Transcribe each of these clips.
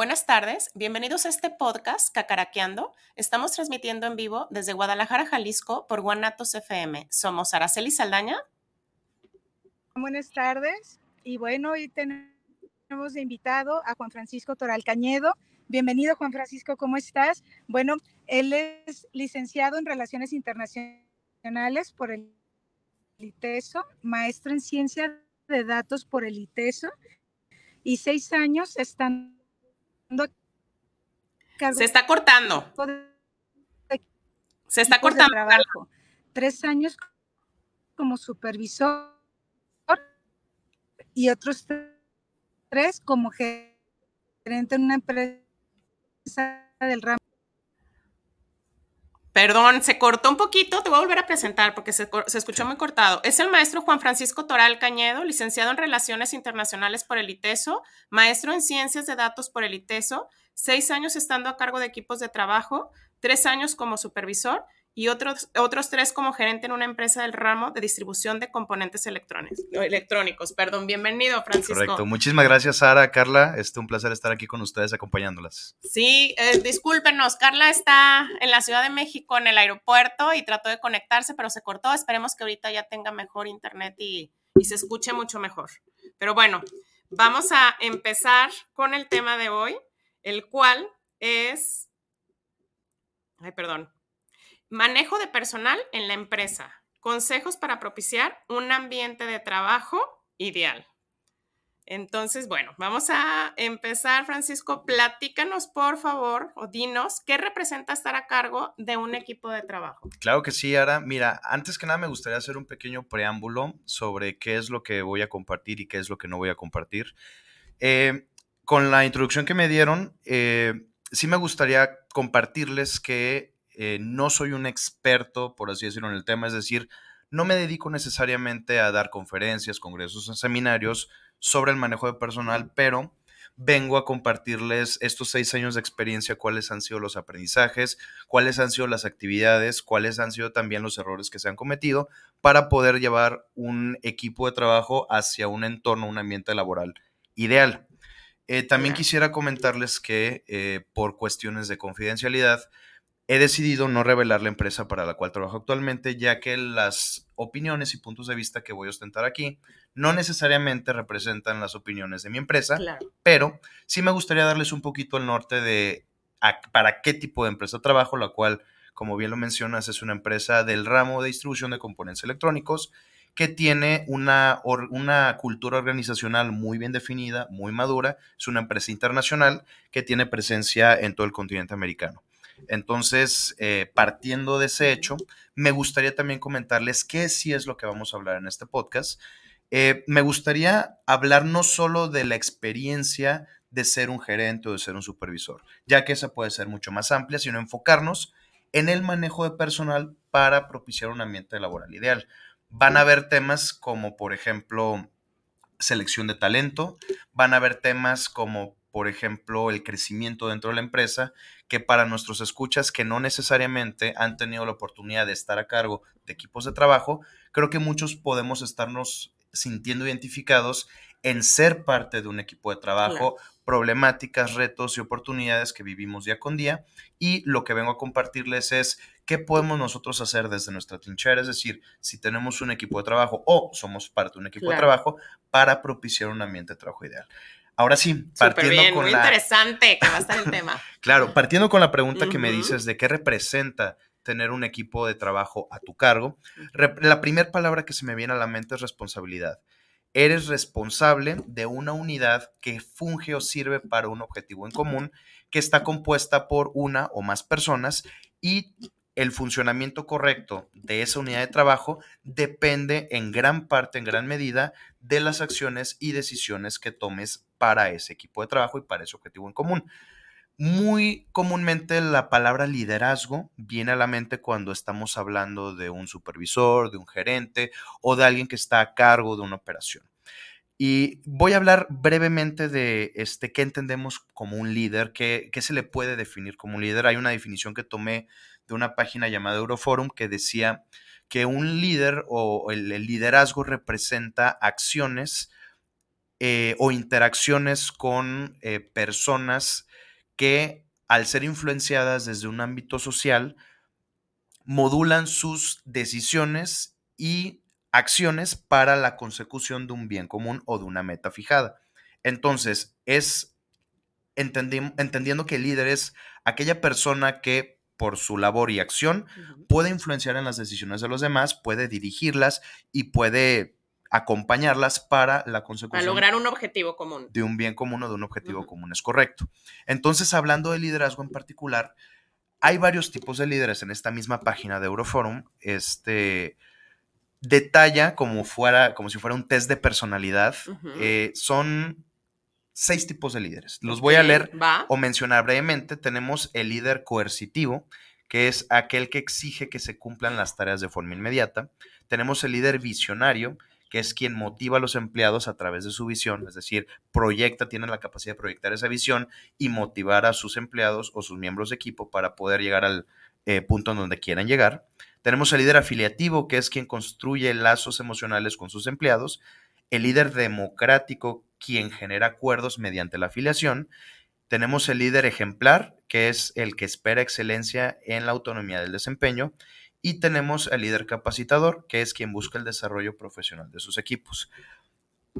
Buenas tardes, bienvenidos a este podcast Cacaraqueando. Estamos transmitiendo en vivo desde Guadalajara, Jalisco por Guanatos FM. Somos Araceli Saldaña. Buenas tardes y bueno, hoy tenemos de invitado a Juan Francisco Toral Cañedo. Bienvenido Juan Francisco, ¿cómo estás? Bueno, él es licenciado en Relaciones Internacionales por el ITESO, maestro en Ciencia de Datos por el ITESO y seis años están se está cortando. Se está cortando. Tres años como supervisor y otros tres como gerente en una empresa del ramo. Perdón, se cortó un poquito, te voy a volver a presentar porque se, se, escuchó muy cortado. Es el maestro Juan Francisco Toral Cañedo, licenciado en Relaciones Internacionales por el ITESO, maestro en Ciencias de Datos por el ITESO, seis años estando a cargo de equipos de trabajo, tres años como supervisor y otros, otros tres como gerente en una empresa del ramo de distribución de componentes electrónicos. Perdón, bienvenido, Francisco. Correcto. Muchísimas gracias, Sara, Carla. Es un placer estar aquí con ustedes acompañándolas. Sí, eh, discúlpenos, Carla está en la Ciudad de México en el aeropuerto y trató de conectarse, pero se cortó. Esperemos que ahorita ya tenga mejor internet y, y se escuche mucho mejor. Pero bueno, vamos a empezar con el tema de hoy el cual es, ay, perdón, manejo de personal en la empresa, consejos para propiciar un ambiente de trabajo ideal. Entonces, bueno, vamos a empezar, Francisco. Platícanos, por favor, o dinos, ¿qué representa estar a cargo de un equipo de trabajo? Claro que sí, Ara. Mira, antes que nada me gustaría hacer un pequeño preámbulo sobre qué es lo que voy a compartir y qué es lo que no voy a compartir. Eh, con la introducción que me dieron, eh, sí me gustaría compartirles que eh, no soy un experto, por así decirlo, en el tema, es decir, no me dedico necesariamente a dar conferencias, congresos seminarios sobre el manejo de personal, pero vengo a compartirles estos seis años de experiencia, cuáles han sido los aprendizajes, cuáles han sido las actividades, cuáles han sido también los errores que se han cometido para poder llevar un equipo de trabajo hacia un entorno, un ambiente laboral ideal. Eh, también quisiera comentarles que eh, por cuestiones de confidencialidad he decidido no revelar la empresa para la cual trabajo actualmente, ya que las opiniones y puntos de vista que voy a ostentar aquí no necesariamente representan las opiniones de mi empresa, pero sí me gustaría darles un poquito el norte de para qué tipo de empresa trabajo, la cual, como bien lo mencionas, es una empresa del ramo de distribución de componentes electrónicos que tiene una, una cultura organizacional muy bien definida, muy madura. Es una empresa internacional que tiene presencia en todo el continente americano. Entonces, eh, partiendo de ese hecho, me gustaría también comentarles qué sí es lo que vamos a hablar en este podcast. Eh, me gustaría hablar no solo de la experiencia de ser un gerente o de ser un supervisor, ya que esa puede ser mucho más amplia, sino enfocarnos en el manejo de personal para propiciar un ambiente laboral ideal van a haber temas como, por ejemplo, selección de talento, van a haber temas como, por ejemplo, el crecimiento dentro de la empresa, que para nuestros escuchas que no necesariamente han tenido la oportunidad de estar a cargo de equipos de trabajo, creo que muchos podemos estarnos sintiendo identificados en ser parte de un equipo de trabajo, problemáticas, retos y oportunidades que vivimos día con día. Y lo que vengo a compartirles es qué podemos nosotros hacer desde nuestra trinchera, es decir, si tenemos un equipo de trabajo o somos parte de un equipo de trabajo para propiciar un ambiente de trabajo ideal. Ahora sí, partiendo con muy interesante que va a estar el tema. claro, partiendo con la pregunta que me dices de qué representa tener un equipo de trabajo a tu cargo, la primera palabra que se me viene a la mente es responsabilidad eres responsable de una unidad que funge o sirve para un objetivo en común, que está compuesta por una o más personas y el funcionamiento correcto de esa unidad de trabajo depende en gran parte, en gran medida, de las acciones y decisiones que tomes para ese equipo de trabajo y para ese objetivo en común. Muy comúnmente la palabra liderazgo viene a la mente cuando estamos hablando de un supervisor, de un gerente o de alguien que está a cargo de una operación. Y voy a hablar brevemente de este, qué entendemos como un líder, qué, qué se le puede definir como un líder. Hay una definición que tomé de una página llamada Euroforum que decía que un líder o el, liderazgo representa acciones eh, o interacciones con eh, personas que al ser influenciadas desde un ámbito social, modulan sus decisiones y acciones para la consecución de un bien común o de una meta fijada. Entonces, es entendiendo que el líder es aquella persona que por su labor y acción puede influenciar en las decisiones de los demás, puede dirigirlas y puede acompañarlas para la consecución. Para lograr un objetivo común. De un bien común o de un objetivo común, es correcto. Entonces, hablando de liderazgo en particular, hay varios tipos de líderes en esta misma página de Euroforum. Este, detalla como, fuera, como si fuera un test de personalidad. Eh, son seis tipos de líderes. Los voy a leer o mencionar brevemente. Tenemos el líder coercitivo, que es aquel que exige que se cumplan las tareas de forma inmediata. Tenemos el líder visionario, que es quien motiva a los empleados a través de su visión, es decir, proyecta, tiene la capacidad de proyectar esa visión y motivar a sus empleados o sus miembros de equipo para poder llegar al eh, punto en donde quieran llegar. Tenemos el líder afiliativo, que es quien construye lazos emocionales con sus empleados. El líder democrático, quien genera acuerdos mediante la afiliación. Tenemos el líder ejemplar, que es el que espera excelencia en la autonomía del desempeño. Y tenemos el líder capacitador, que es quien busca el desarrollo profesional de sus equipos.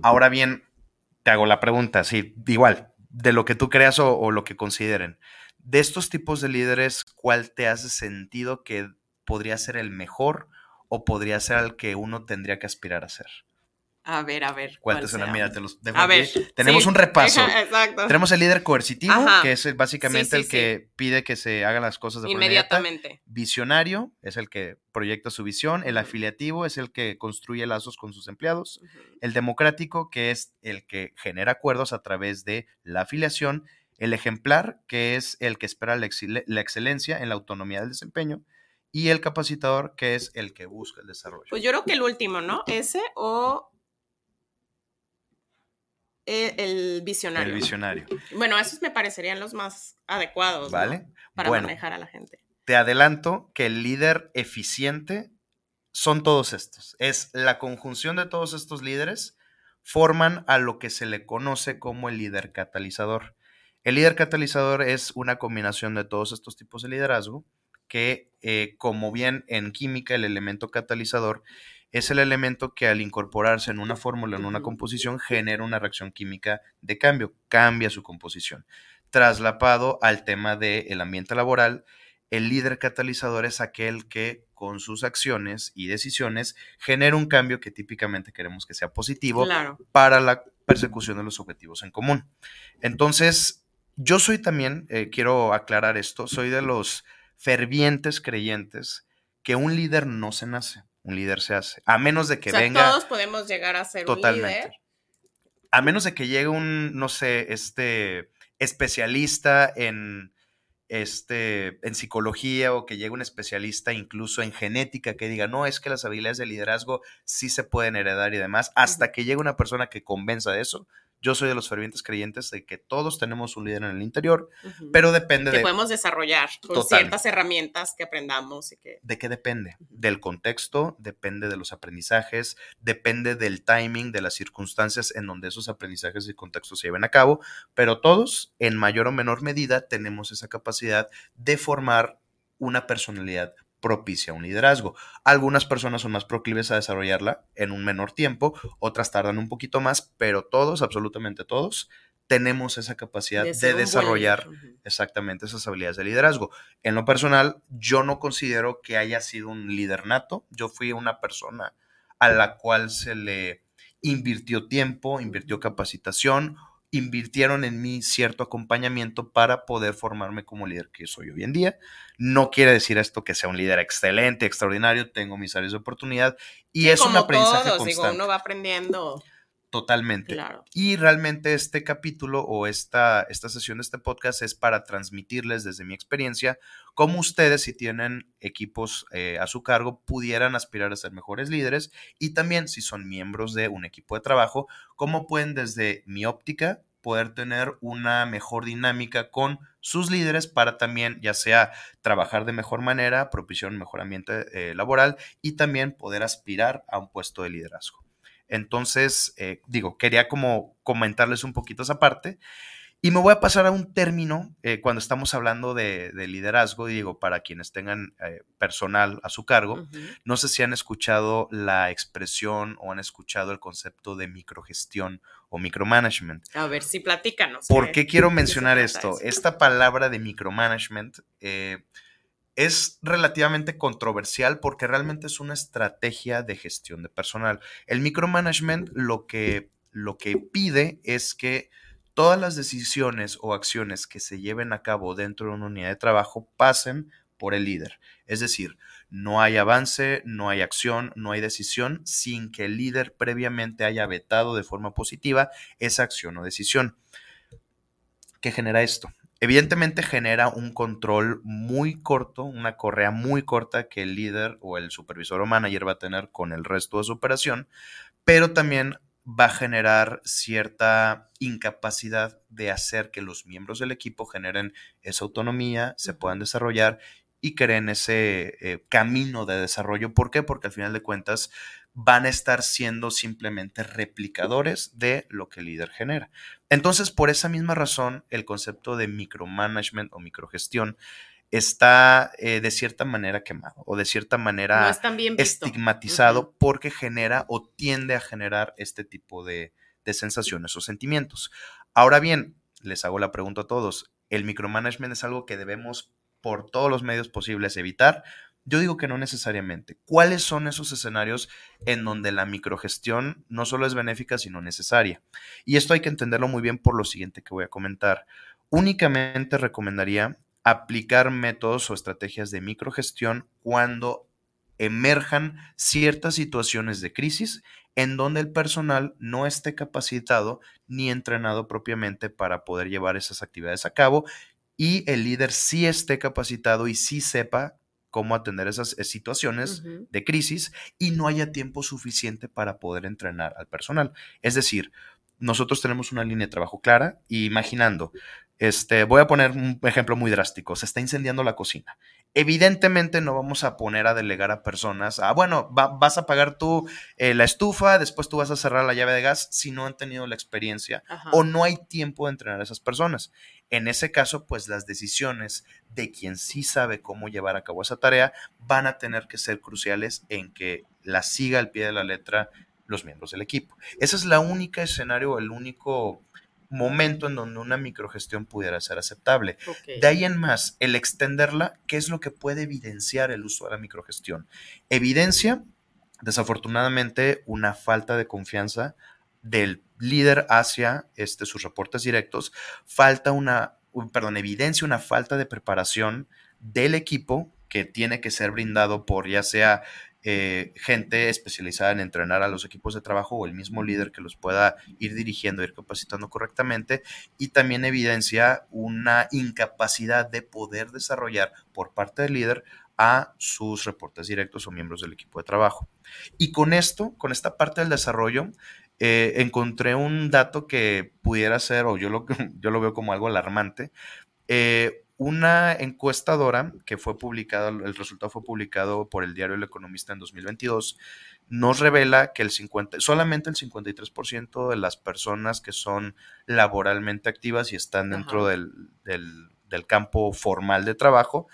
Ahora bien, te hago la pregunta, sí, igual, de lo que tú creas o, o lo que consideren. De estos tipos de líderes, ¿cuál te hace sentido que podría ser el mejor o podría ser al que uno tendría que aspirar a ser? A ver, a ver. ¿Cuál, te Mira, te los dejo a Ver, Tenemos un repaso. Exacto. Tenemos el líder coercitivo, que es básicamente el que pide que se hagan las cosas de forma Inmediatamente. Visionario es el que proyecta su visión. El afiliativo es el que construye lazos con sus empleados. El democrático, que es el que genera acuerdos a través de la afiliación. El ejemplar, que es el que espera la excelencia en la autonomía del desempeño y el capacitador, que es el que busca el desarrollo. Pues yo creo que el último, ¿no? Ese o e, el visionario. El visionario. Bueno, esos me parecerían los más adecuados ¿Vale? para manejar a la gente. Te adelanto que el líder eficiente son todos estos. Es la conjunción de todos estos líderes forman a lo que se le conoce como el líder catalizador. El líder catalizador es una combinación de todos estos tipos de liderazgo que, eh, como bien en química, el elemento catalizador es el elemento que al incorporarse en una fórmula, en una composición, genera una reacción química de cambio, cambia su composición. Traslapado al tema del ambiente laboral, el líder catalizador es aquel que con sus acciones y decisiones genera un cambio que típicamente queremos que sea positivo para la persecución de los objetivos en común. Entonces, yo soy también, eh, quiero aclarar esto, soy de los fervientes creyentes que un líder no se nace, un líder se hace. A menos de que venga. Todos podemos llegar a ser un líder. A menos de que llegue un, no sé, este especialista en este, en psicología o que llegue un especialista incluso en genética que diga, no, es que las habilidades de liderazgo sí se pueden heredar y demás, hasta que llegue una persona que convenza de eso, yo soy de los fervientes creyentes de que todos tenemos un líder en el interior, pero depende de... Que podemos desarrollar con ciertas herramientas que aprendamos. Y que... ¿De qué depende? Del contexto, depende de los aprendizajes, depende del timing, de las circunstancias en donde esos aprendizajes y contextos se lleven a cabo, pero todos, en mayor o menor medida, tenemos esa capacidad de formar una personalidad propicia un liderazgo. Algunas personas son más proclives a desarrollarla en un menor tiempo, otras tardan un poquito más, pero todos, absolutamente todos, tenemos esa capacidad de, desarrollar exactamente esas habilidades de liderazgo. En lo personal, yo no considero que haya sido un líder nato. Yo fui una persona a la cual se le invirtió tiempo, invirtió capacitación invirtieron en mí cierto acompañamiento para poder formarme como líder que soy hoy en día. No quiere decir esto que sea un líder excelente, extraordinario, tengo mis áreas de oportunidad y es un aprendizaje constante. Digo, uno va aprendiendo Totalmente. Y realmente este capítulo o esta, esta sesión de este podcast es para transmitirles desde mi experiencia cómo ustedes, si tienen equipos eh, a su cargo, pudieran aspirar a ser mejores líderes y también si son miembros de un equipo de trabajo, cómo pueden desde mi óptica poder tener una mejor dinámica con sus líderes para también ya sea trabajar de mejor manera, propiciar un mejor ambiente eh, laboral y también poder aspirar a un puesto de liderazgo. Entonces, eh, digo, quería como comentarles un poquito esa parte. Y me voy a pasar a un término eh, cuando estamos hablando de, liderazgo, digo, para quienes tengan eh, personal a su cargo, no sé si han escuchado la expresión o han escuchado el concepto de microgestión o micromanagement. A ver, si platícanos. ¿Por qué quiero mencionar esto? Esta palabra de micromanagement es relativamente controversial porque realmente es una estrategia de gestión de personal. El micromanagement lo que, lo que pide es que todas las decisiones o acciones que se lleven a cabo dentro de una unidad de trabajo pasen por el líder. Es decir, no hay avance, no hay acción, no hay decisión sin que el líder previamente haya vetado de forma positiva esa acción o decisión. ¿Qué genera esto? Evidentemente genera un control muy corto, una correa muy corta que el líder o el supervisor o manager va a tener con el resto de su operación, pero también va a generar cierta incapacidad de hacer que los miembros del equipo generen esa autonomía, se puedan desarrollar y creen ese eh, camino de desarrollo. ¿Por qué? Porque al final de cuentas van a estar siendo simplemente replicadores de lo que el líder genera. Entonces, por esa misma razón, el concepto de micromanagement o microgestión está eh, de cierta manera quemado o de cierta manera estigmatizado porque genera o tiende a generar este tipo de, de sensaciones o sentimientos. Ahora bien, les hago la pregunta a todos, ¿el micromanagement es algo que debemos por todos los medios posibles evitar? Yo digo que no necesariamente. ¿Cuáles son esos escenarios en donde la microgestión no solo es benéfica, sino necesaria? Y esto hay que entenderlo muy bien por lo siguiente que voy a comentar. Únicamente recomendaría aplicar métodos o estrategias de microgestión cuando emerjan ciertas situaciones de crisis en donde el personal no esté capacitado ni entrenado propiamente para poder llevar esas actividades a cabo y el líder sí esté capacitado y sí sepa cómo atender esas eh, situaciones de crisis y no haya tiempo suficiente para poder entrenar al personal. Es decir, nosotros tenemos una línea de trabajo clara y imaginando, este, voy a poner un ejemplo muy drástico, se está incendiando la cocina. Evidentemente no vamos a poner a delegar a personas, ah, bueno, vas a pagar tú eh, la estufa, después tú vas a cerrar la llave de gas si no han tenido la experiencia o no hay tiempo de entrenar a esas personas. En ese caso, pues las decisiones de quien sí sabe cómo llevar a cabo esa tarea van a tener que ser cruciales en que la siga al pie de la letra los miembros del equipo. Ese es la única escenario, el único momento en donde una microgestión pudiera ser aceptable. De ahí en más, el extenderla, ¿qué es lo que puede evidenciar el uso de la microgestión? Evidencia, desafortunadamente, una falta de confianza del líder hacia este, sus reportes directos, falta una, perdón, evidencia una falta de preparación del equipo que tiene que ser brindado por ya sea eh, gente especializada en entrenar a los equipos de trabajo o el mismo líder que los pueda ir dirigiendo, ir capacitando correctamente y también evidencia una incapacidad de poder desarrollar por parte del líder a sus reportes directos o miembros del equipo de trabajo. Y con esto, con esta parte del desarrollo, eh, encontré un dato que pudiera ser, o yo lo, yo lo veo como algo alarmante. Eh, una encuestadora que fue publicada, el resultado fue publicado por el diario El Economista en 2022, nos revela que el 50, solamente el 53% de las personas que son laboralmente activas y están dentro del, del campo formal de trabajo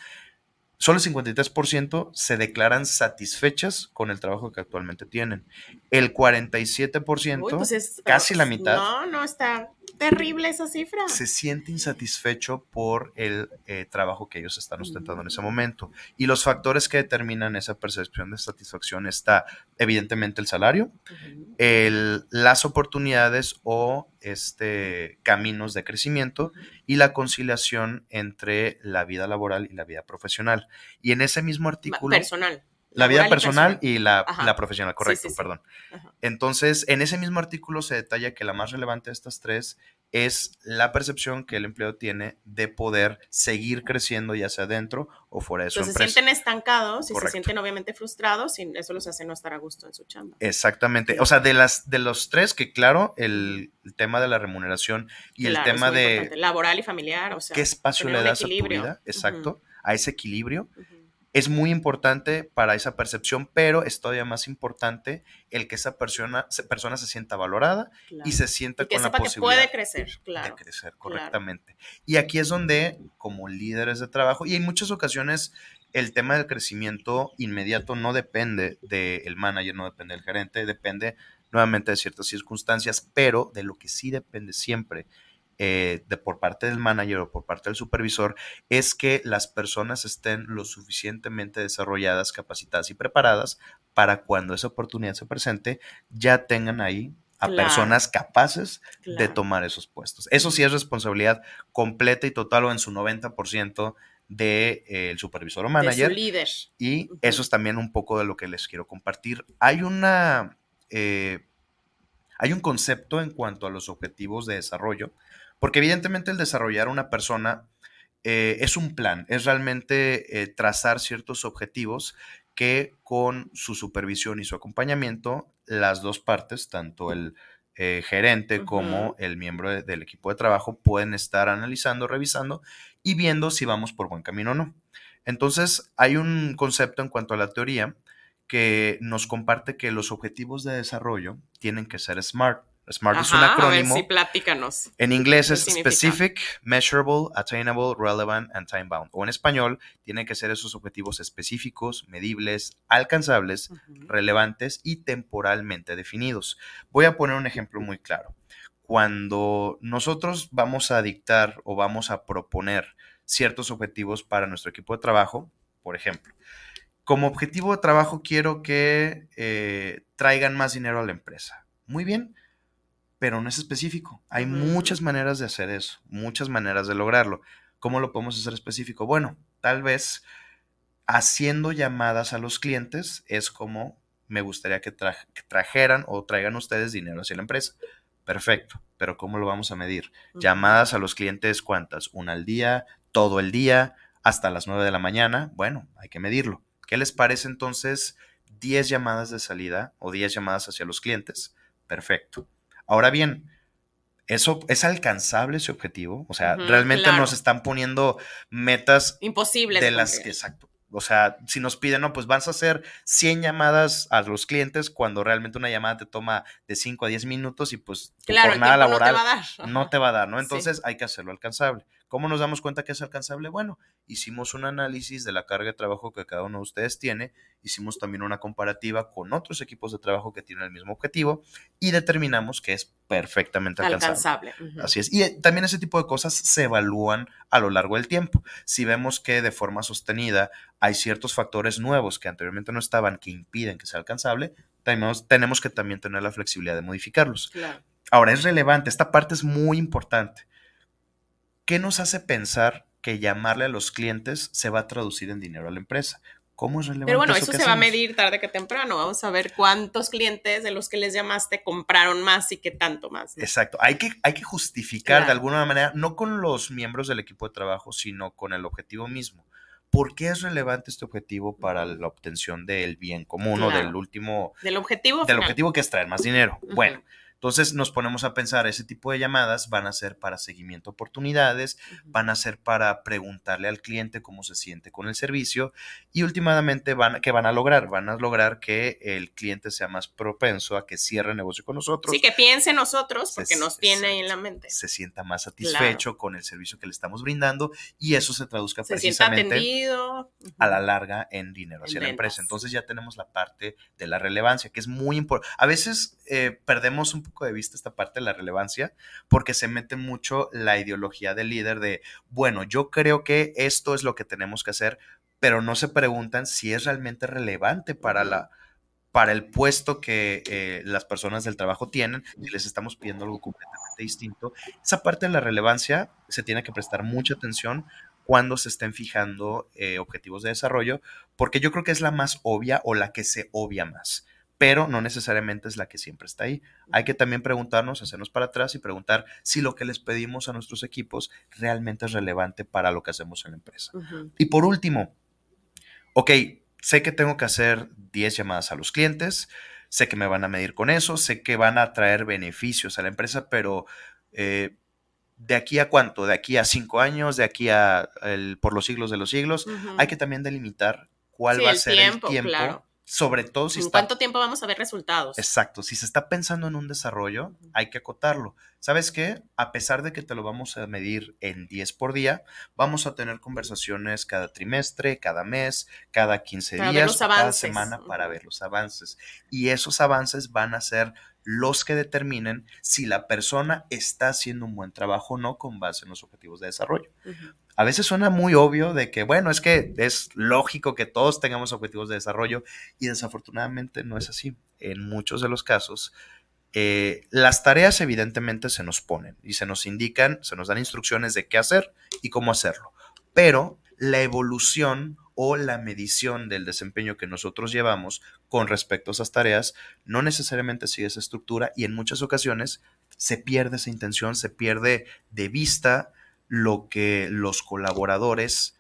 Solo el 53% se declaran satisfechas con el trabajo que actualmente tienen. El 47%, pues casi la mitad. No, no está. Terrible esa cifra. Se siente insatisfecho por el eh, trabajo que ellos están ostentando en ese momento. Y los factores que determinan esa percepción de satisfacción está evidentemente el salario, el, las oportunidades o este, caminos de crecimiento y la conciliación entre la vida laboral y la vida profesional. Y en ese mismo artículo... Personal. La vida y personal y la, la profesional, correcto, sí, sí. perdón. Ajá. Entonces, en ese mismo artículo se detalla que la más relevante de estas tres es la percepción que el empleado tiene de poder seguir creciendo, ya sea dentro o fuera de su Entonces se sienten estancados y Correcto. se sienten obviamente frustrados y eso los hace no estar a gusto en su chamba. Exactamente. O sea, de las de los tres, que claro, el, el tema de la remuneración y Claro, el tema de importante. laboral y familiar, o sea, qué espacio le das a tu vida, exacto, a ese equilibrio. Es muy importante para esa percepción, pero es todavía más importante el que esa persona, se- persona se sienta valorada Claro. y se sienta Y que con la que posibilidad puede crecer, de claro. crecer claro. correctamente. Y aquí es donde, como líderes de trabajo, y en muchas ocasiones el tema del crecimiento inmediato no depende del manager, no depende del gerente, depende nuevamente de ciertas circunstancias, pero de lo que sí depende siempre eh, de por parte del manager o por parte del supervisor es que las personas estén lo suficientemente desarrolladas, capacitadas y preparadas para cuando esa oportunidad se presente, ya tengan ahí a Claro. personas capaces de tomar esos puestos. Eso sí es responsabilidad completa y total o en su 90% del de, el supervisor o De manager. su líder. Y eso es también un poco de lo que les quiero compartir. Hay una. eh, hay un concepto en cuanto a los objetivos de desarrollo, porque evidentemente el desarrollar una persona eh, es un plan, es realmente eh, trazar ciertos objetivos que con su supervisión y su acompañamiento, las dos partes, tanto el eh, gerente como el miembro de- del equipo de trabajo, pueden estar analizando, revisando y viendo si vamos por buen camino o no. Entonces, hay un concepto en cuanto a la teoría que nos comparte que los objetivos de desarrollo tienen que ser SMART. SMART es un Ajá, a ver, acrónimo. sí, platícanos. En inglés ¿Qué es specific, measurable, attainable, relevant and time bound. O en español, tienen que ser esos objetivos específicos, medibles, alcanzables, relevantes y temporalmente definidos. Voy a poner un ejemplo muy claro. Cuando nosotros vamos a dictar o vamos a proponer ciertos objetivos para nuestro equipo de trabajo, por ejemplo, como objetivo de trabajo quiero que eh, traigan más dinero a la empresa. Muy bien, pero no es específico. Hay muchas maneras de hacer eso, muchas maneras de lograrlo. ¿Cómo lo podemos hacer específico? Bueno, tal vez haciendo llamadas a los clientes es como me gustaría que, tra- que trajeran o traigan ustedes dinero hacia la empresa. Perfecto, pero ¿cómo lo vamos a medir? Llamadas a los clientes, ¿cuántas? ¿Una al día? ¿Todo el día? ¿Hasta las 9 de la mañana? Bueno, hay que medirlo. ¿Qué les parece entonces 10 llamadas de salida o 10 llamadas hacia los clientes? Perfecto. Ahora bien, ¿eso es alcanzable ese objetivo? O sea, realmente claro. nos están poniendo metas Imposible. de las que, exacto. O sea, si nos piden, no, pues vas a hacer 100 llamadas a los clientes cuando realmente una llamada te toma de 5 a 10 minutos y pues tu Claro, el jornada tiempo no te laboral va a dar. no te va a dar, ¿no? Sí. Entonces hay que hacerlo alcanzable. ¿Cómo nos damos cuenta que es alcanzable? Bueno, hicimos un análisis de la carga de trabajo que cada uno de ustedes tiene, hicimos también una comparativa con otros equipos de trabajo que tienen el mismo objetivo y determinamos que es perfectamente alcanzable. Alcanzable. Así es. Y también ese tipo de cosas se evalúan a lo largo del tiempo. Si vemos que de forma sostenida hay ciertos factores nuevos que anteriormente no estaban que impiden que sea alcanzable, tenemos, tenemos que también tener la flexibilidad de modificarlos. Claro. Ahora, es relevante, esta parte es muy importante. ¿Qué nos hace pensar que llamarle a los clientes se va a traducir en dinero a la empresa? ¿Cómo es relevante? Pero bueno, eso se va a medir tarde que temprano. Vamos a ver cuántos clientes de los que les llamaste compraron más y qué tanto más. ¿no? Exacto. Hay que, hay que justificar de alguna manera, no con los miembros del equipo de trabajo, sino con el objetivo mismo. ¿Por qué es relevante este objetivo para la obtención del bien común o del último, Del objetivo. del final. objetivo que es traer más dinero? Bueno, entonces nos ponemos a pensar, ese tipo de llamadas van a ser para seguimiento de oportunidades, van a ser para preguntarle al cliente cómo se siente con el servicio y últimamente van, ¿qué van a lograr? Van a lograr que el cliente sea más propenso a que cierre negocio con nosotros Sí, que piense en nosotros porque Se- nos tiene ahí en la mente. se sienta más satisfecho con el servicio que le estamos brindando y eso se traduzca Se precisamente atendido. A la larga en dinero hacia En la empresa. Entonces ya tenemos la parte de la relevancia, que es muy importante. A veces eh, perdemos un poco de vista esta parte de la relevancia, porque se mete mucho la ideología del líder de, bueno, yo creo que esto es lo que tenemos que hacer, pero no se preguntan si es realmente relevante para la para el puesto que eh, las personas del trabajo tienen y les estamos pidiendo algo completamente distinto. Esa parte de la relevancia se tiene que prestar mucha atención cuando se estén fijando eh, objetivos de desarrollo, porque yo creo que es la más obvia o la que se obvia más, pero no necesariamente es la que siempre está ahí. Hay que también preguntarnos, hacernos para atrás y preguntar si lo que les pedimos a nuestros equipos realmente es relevante para lo que hacemos en la empresa. Y por último, ok, sé que tengo que hacer 10 llamadas a los clientes, sé que me van a medir con eso, sé que van a traer beneficios a la empresa, pero eh, ¿de aquí a cuánto? ¿De aquí a cinco años? ¿De aquí a por los siglos de los siglos? Hay que también delimitar cuál va a ser el tiempo sobre todo si ¿En cuánto tiempo vamos a ver resultados? Exacto, si se está pensando en un desarrollo, hay que acotarlo. ¿Sabes qué? A pesar de que te lo vamos a medir en 10 por día, vamos a tener conversaciones cada trimestre, cada mes, cada 15 días, cada semana para ver los avances. Y esos avances van a ser los que determinen si la persona está haciendo un buen trabajo o no con base en los objetivos de desarrollo. A veces suena muy obvio de que, bueno, es que es lógico que todos tengamos objetivos de desarrollo y desafortunadamente no es así. En muchos de los casos, eh, las tareas evidentemente se nos ponen y se nos indican, se nos dan instrucciones de qué hacer y cómo hacerlo, pero la evolución o la medición del desempeño que nosotros llevamos con respecto a esas tareas no necesariamente sigue esa estructura y en muchas ocasiones se pierde esa intención, se pierde de vista lo que los colaboradores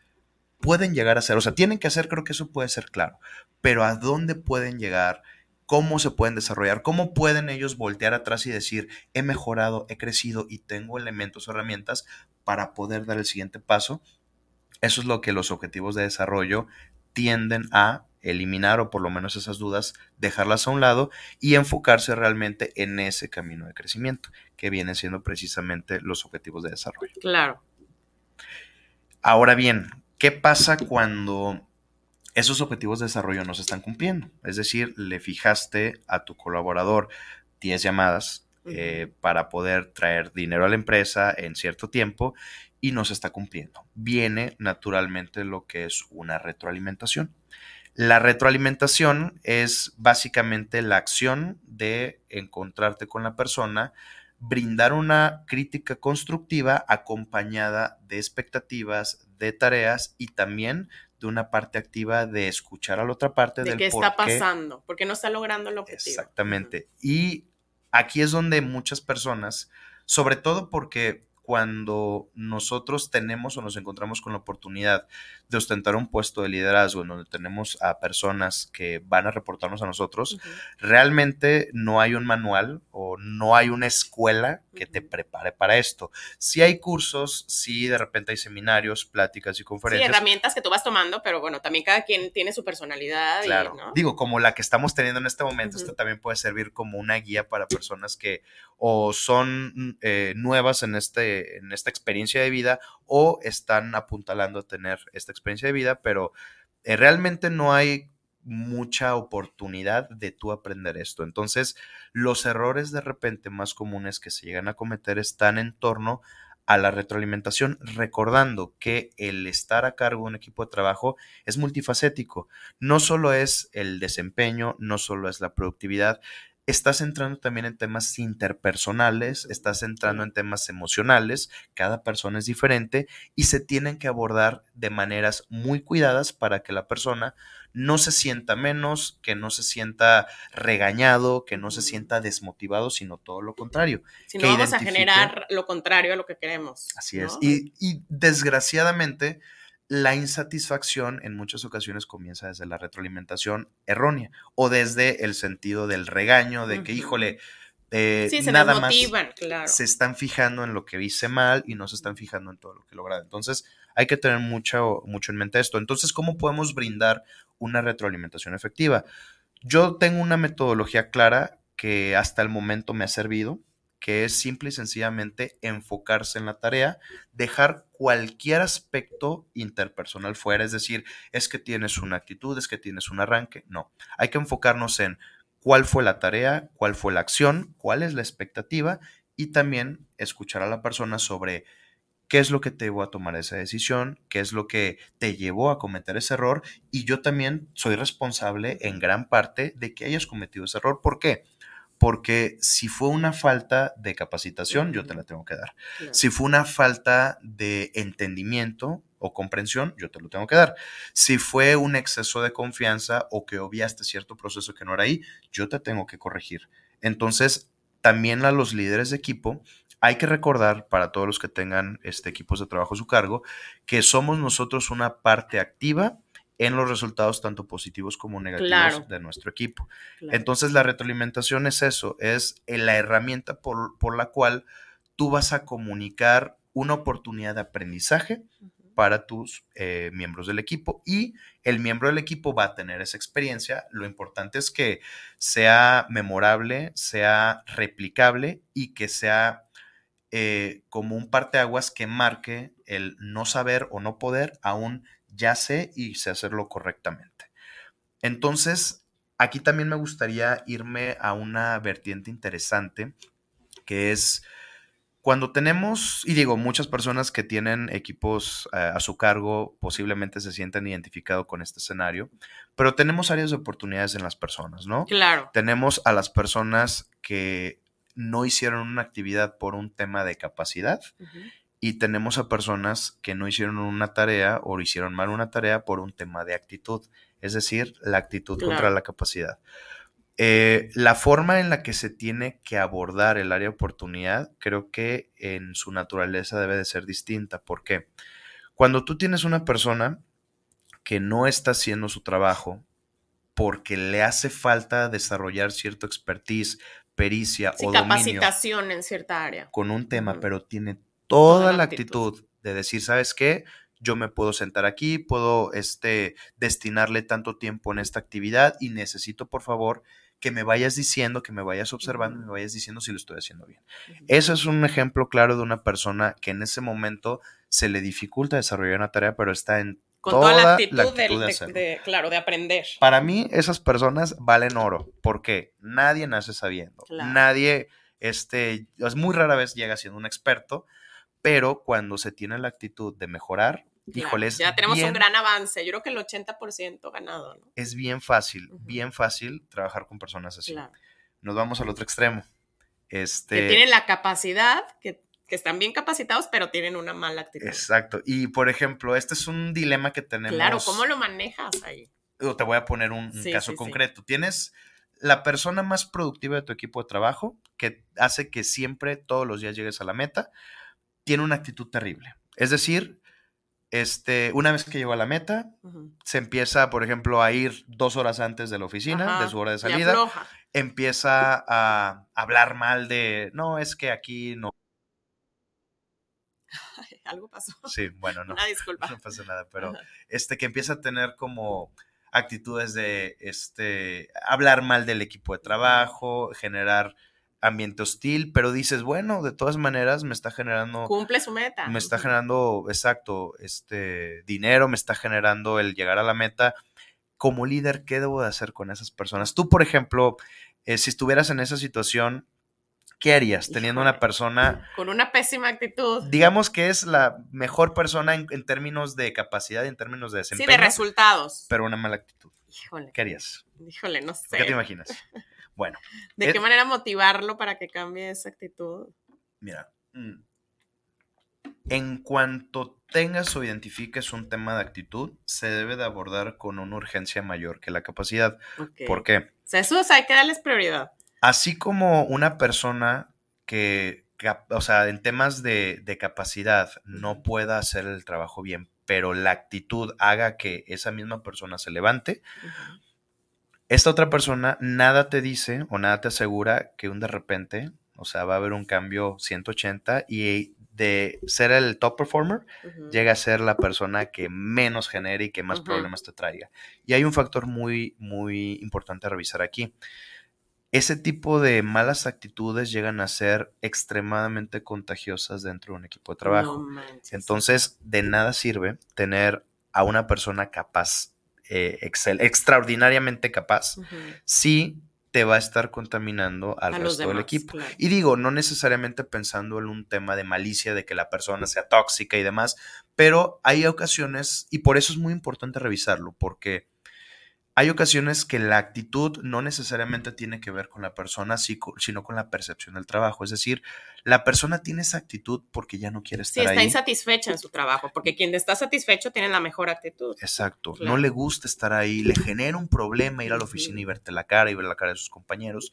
pueden llegar a hacer. O sea, tienen que hacer, creo que eso puede ser claro, pero a dónde pueden llegar, cómo se pueden desarrollar, cómo pueden ellos voltear atrás y decir, he mejorado, he crecido y tengo elementos herramientas para poder dar el siguiente paso. Eso es lo que los objetivos de desarrollo tienden a eliminar o por lo menos esas dudas, dejarlas a un lado y enfocarse realmente en ese camino de crecimiento que vienen siendo precisamente los objetivos de desarrollo. Claro. Ahora bien, ¿qué pasa cuando esos objetivos de desarrollo no se están cumpliendo? Es decir, le fijaste a tu colaborador 10 llamadas eh, para poder traer dinero a la empresa en cierto tiempo y no se está cumpliendo. Viene naturalmente lo que es una retroalimentación. La retroalimentación es básicamente la acción de encontrarte con la persona, brindar una crítica constructiva acompañada de expectativas, de tareas y también de una parte activa de escuchar a la otra parte de del qué está pasando, porque no está logrando el objetivo. Exactamente. Y aquí es donde muchas personas, sobre todo porque cuando nosotros tenemos o nos encontramos con la oportunidad de ostentar un puesto de liderazgo en donde tenemos a personas que van a reportarnos a nosotros, realmente no hay un manual o no hay una escuela que te prepare para esto. Sí hay cursos, sí de repente hay seminarios, pláticas y conferencias. Sí, herramientas que tú vas tomando, pero bueno, también cada quien tiene su personalidad. Claro. Digo, como la que estamos teniendo en este momento, esto también puede servir como una guía para personas que o son eh, nuevas en, este, en esta experiencia de vida o están apuntalando a tener esta experiencia de vida, pero eh, realmente no hay mucha oportunidad de tú aprender esto. Entonces, los errores de repente más comunes que se llegan a cometer están en torno a la retroalimentación, recordando que el estar a cargo de un equipo de trabajo es multifacético. No solo es el desempeño, no solo es la productividad, estás entrando también en temas interpersonales, estás entrando en temas emocionales, cada persona es diferente y se tienen que abordar de maneras muy cuidadas para que la persona no se sienta menos, que no se sienta regañado, que no se sienta desmotivado, sino todo lo contrario. Si no vamos a generar lo contrario a lo que queremos. Así es. Y, y desgraciadamente la insatisfacción en muchas ocasiones comienza desde la retroalimentación errónea o desde el sentido del regaño, de que, híjole, eh, sí, se nada más claro. se están fijando en lo que hice mal y no se están fijando en todo lo que he logrado. Entonces, hay que tener mucho, mucho en mente esto. Entonces, ¿cómo podemos brindar una retroalimentación efectiva? Yo tengo una metodología clara que hasta el momento me ha servido que es simple y sencillamente enfocarse en la tarea, dejar cualquier aspecto interpersonal fuera, es decir, es que tienes una actitud, es que tienes un arranque, no, hay que enfocarnos en cuál fue la tarea, cuál fue la acción, cuál es la expectativa y también escuchar a la persona sobre qué es lo que te llevó a tomar esa decisión, qué es lo que te llevó a cometer ese error y yo también soy responsable en gran parte de que hayas cometido ese error. ¿Por qué? Porque si fue una falta de capacitación, yo te la tengo que dar. Si fue una falta de entendimiento o comprensión, yo te lo tengo que dar. Si fue un exceso de confianza o que obviaste cierto proceso que no era ahí, yo te tengo que corregir. Entonces, también a los líderes de equipo hay que recordar para todos los que tengan este, equipos de trabajo a su cargo que somos nosotros una parte activa en los resultados tanto positivos como negativos de nuestro equipo. Entonces la retroalimentación es eso, es la herramienta por, por, la cual tú vas a comunicar una oportunidad de aprendizaje para tus eh, miembros del equipo y el miembro del equipo va a tener esa experiencia. Lo importante es que sea memorable, sea replicable y que sea eh, como un parteaguas que marque el no saber o no poder, aún ya sé y sé hacerlo correctamente. Entonces, aquí también me gustaría irme a una vertiente interesante que es cuando tenemos, y digo, muchas personas que tienen equipos eh, a su cargo posiblemente se sienten identificados con este escenario, pero tenemos áreas de oportunidades en las personas, ¿no? Claro. Tenemos a las personas que no hicieron una actividad por un tema de capacidad y tenemos a personas que no hicieron una tarea o hicieron mal una tarea por un tema de actitud, es decir, la actitud contra la capacidad. Eh, la forma en la que se tiene que abordar el área de oportunidad creo que en su naturaleza debe de ser distinta. ¿Por qué? Cuando tú tienes una persona que no está haciendo su trabajo porque le hace falta desarrollar cierto expertise, pericia o capacitación en cierta área. Con un tema, pero tiene toda, la actitud. de decir, ¿sabes qué? Yo me puedo sentar aquí, puedo este, destinarle tanto tiempo en esta actividad y necesito, por favor, que me vayas diciendo, que me vayas observando, me vayas diciendo si lo estoy haciendo bien. Eso es un ejemplo claro de una persona que en ese momento se le dificulta desarrollar una tarea, pero está en con toda, la actitud, de, claro, de aprender. Para mí, esas personas valen oro, porque nadie nace sabiendo. Nadie, este, es muy rara vez llega siendo un experto, pero cuando se tiene la actitud de mejorar, híjoles. Ya tenemos un gran avance. Yo creo que el 80% ganado, ¿no? Es bien fácil, bien fácil trabajar con personas así. Nos vamos al otro extremo. Este, que tienen la capacidad, que que están bien capacitados, pero tienen una mala actitud. Exacto. Y por ejemplo, este es un dilema que tenemos. Claro, ¿cómo lo manejas ahí? Te voy a poner un, caso concreto. Tienes la persona más productiva de tu equipo de trabajo, que hace que siempre, todos los días llegues a la meta, tiene una actitud terrible. Es decir, este, una vez que llegó a la meta, se empieza, por ejemplo, a ir dos horas antes de la oficina, de su hora de salida. Empieza a hablar mal de, no, es que aquí no algo pasó. Sí, bueno, no. Una disculpa. No pasa nada, pero este que empieza a tener como actitudes de este hablar mal del equipo de trabajo, generar ambiente hostil, pero dices, bueno, de todas maneras me está generando cumple su meta. Me está generando, exacto, este dinero, me está generando el llegar a la meta. Como líder, ¿qué debo de hacer con esas personas? Tú, por ejemplo, eh, si estuvieras en esa situación, ¿qué harías teniendo una persona... Con una pésima actitud. Digamos que es la mejor persona en, términos de capacidad y en términos de desempeño. Sí, de resultados. Pero una mala actitud. Híjole. ¿Qué harías? Híjole, no sé. ¿Qué te imaginas? Bueno. ¿De qué manera motivarlo para que cambie esa actitud? Mira, mm, en cuanto tengas o identifiques un tema de actitud, se debe de abordar con una urgencia mayor que la capacidad. ¿Por qué? O sea, eso hay que darles prioridad. Así como una persona que, o sea, en temas de, capacidad no pueda hacer el trabajo bien, pero la actitud haga que esa misma persona se levante, esta otra persona nada te dice o nada te asegura que un de repente, o sea, va a haber un cambio 180 y de ser el top performer, llega a ser la persona que menos genere y que más problemas te traiga. Y hay un factor muy, muy importante a revisar aquí ese tipo de malas actitudes llegan a ser extremadamente contagiosas dentro de un equipo de trabajo. Entonces, de nada sirve tener a una persona capaz, eh, extraordinariamente capaz, si te va a estar contaminando al resto del equipo. Y digo, no necesariamente pensando en un tema de malicia, de que la persona sea tóxica y demás, pero hay ocasiones, y por eso es muy importante revisarlo, porque hay ocasiones que la actitud no necesariamente tiene que ver con la persona, sino con la percepción del trabajo. Es decir, la persona tiene esa actitud porque ya no quiere estar ahí. Sí, está insatisfecha en su trabajo, porque quien está satisfecho tiene la mejor actitud. Exacto. No le gusta estar ahí, le genera un problema ir a la oficina y verte la cara y ver la cara de sus compañeros.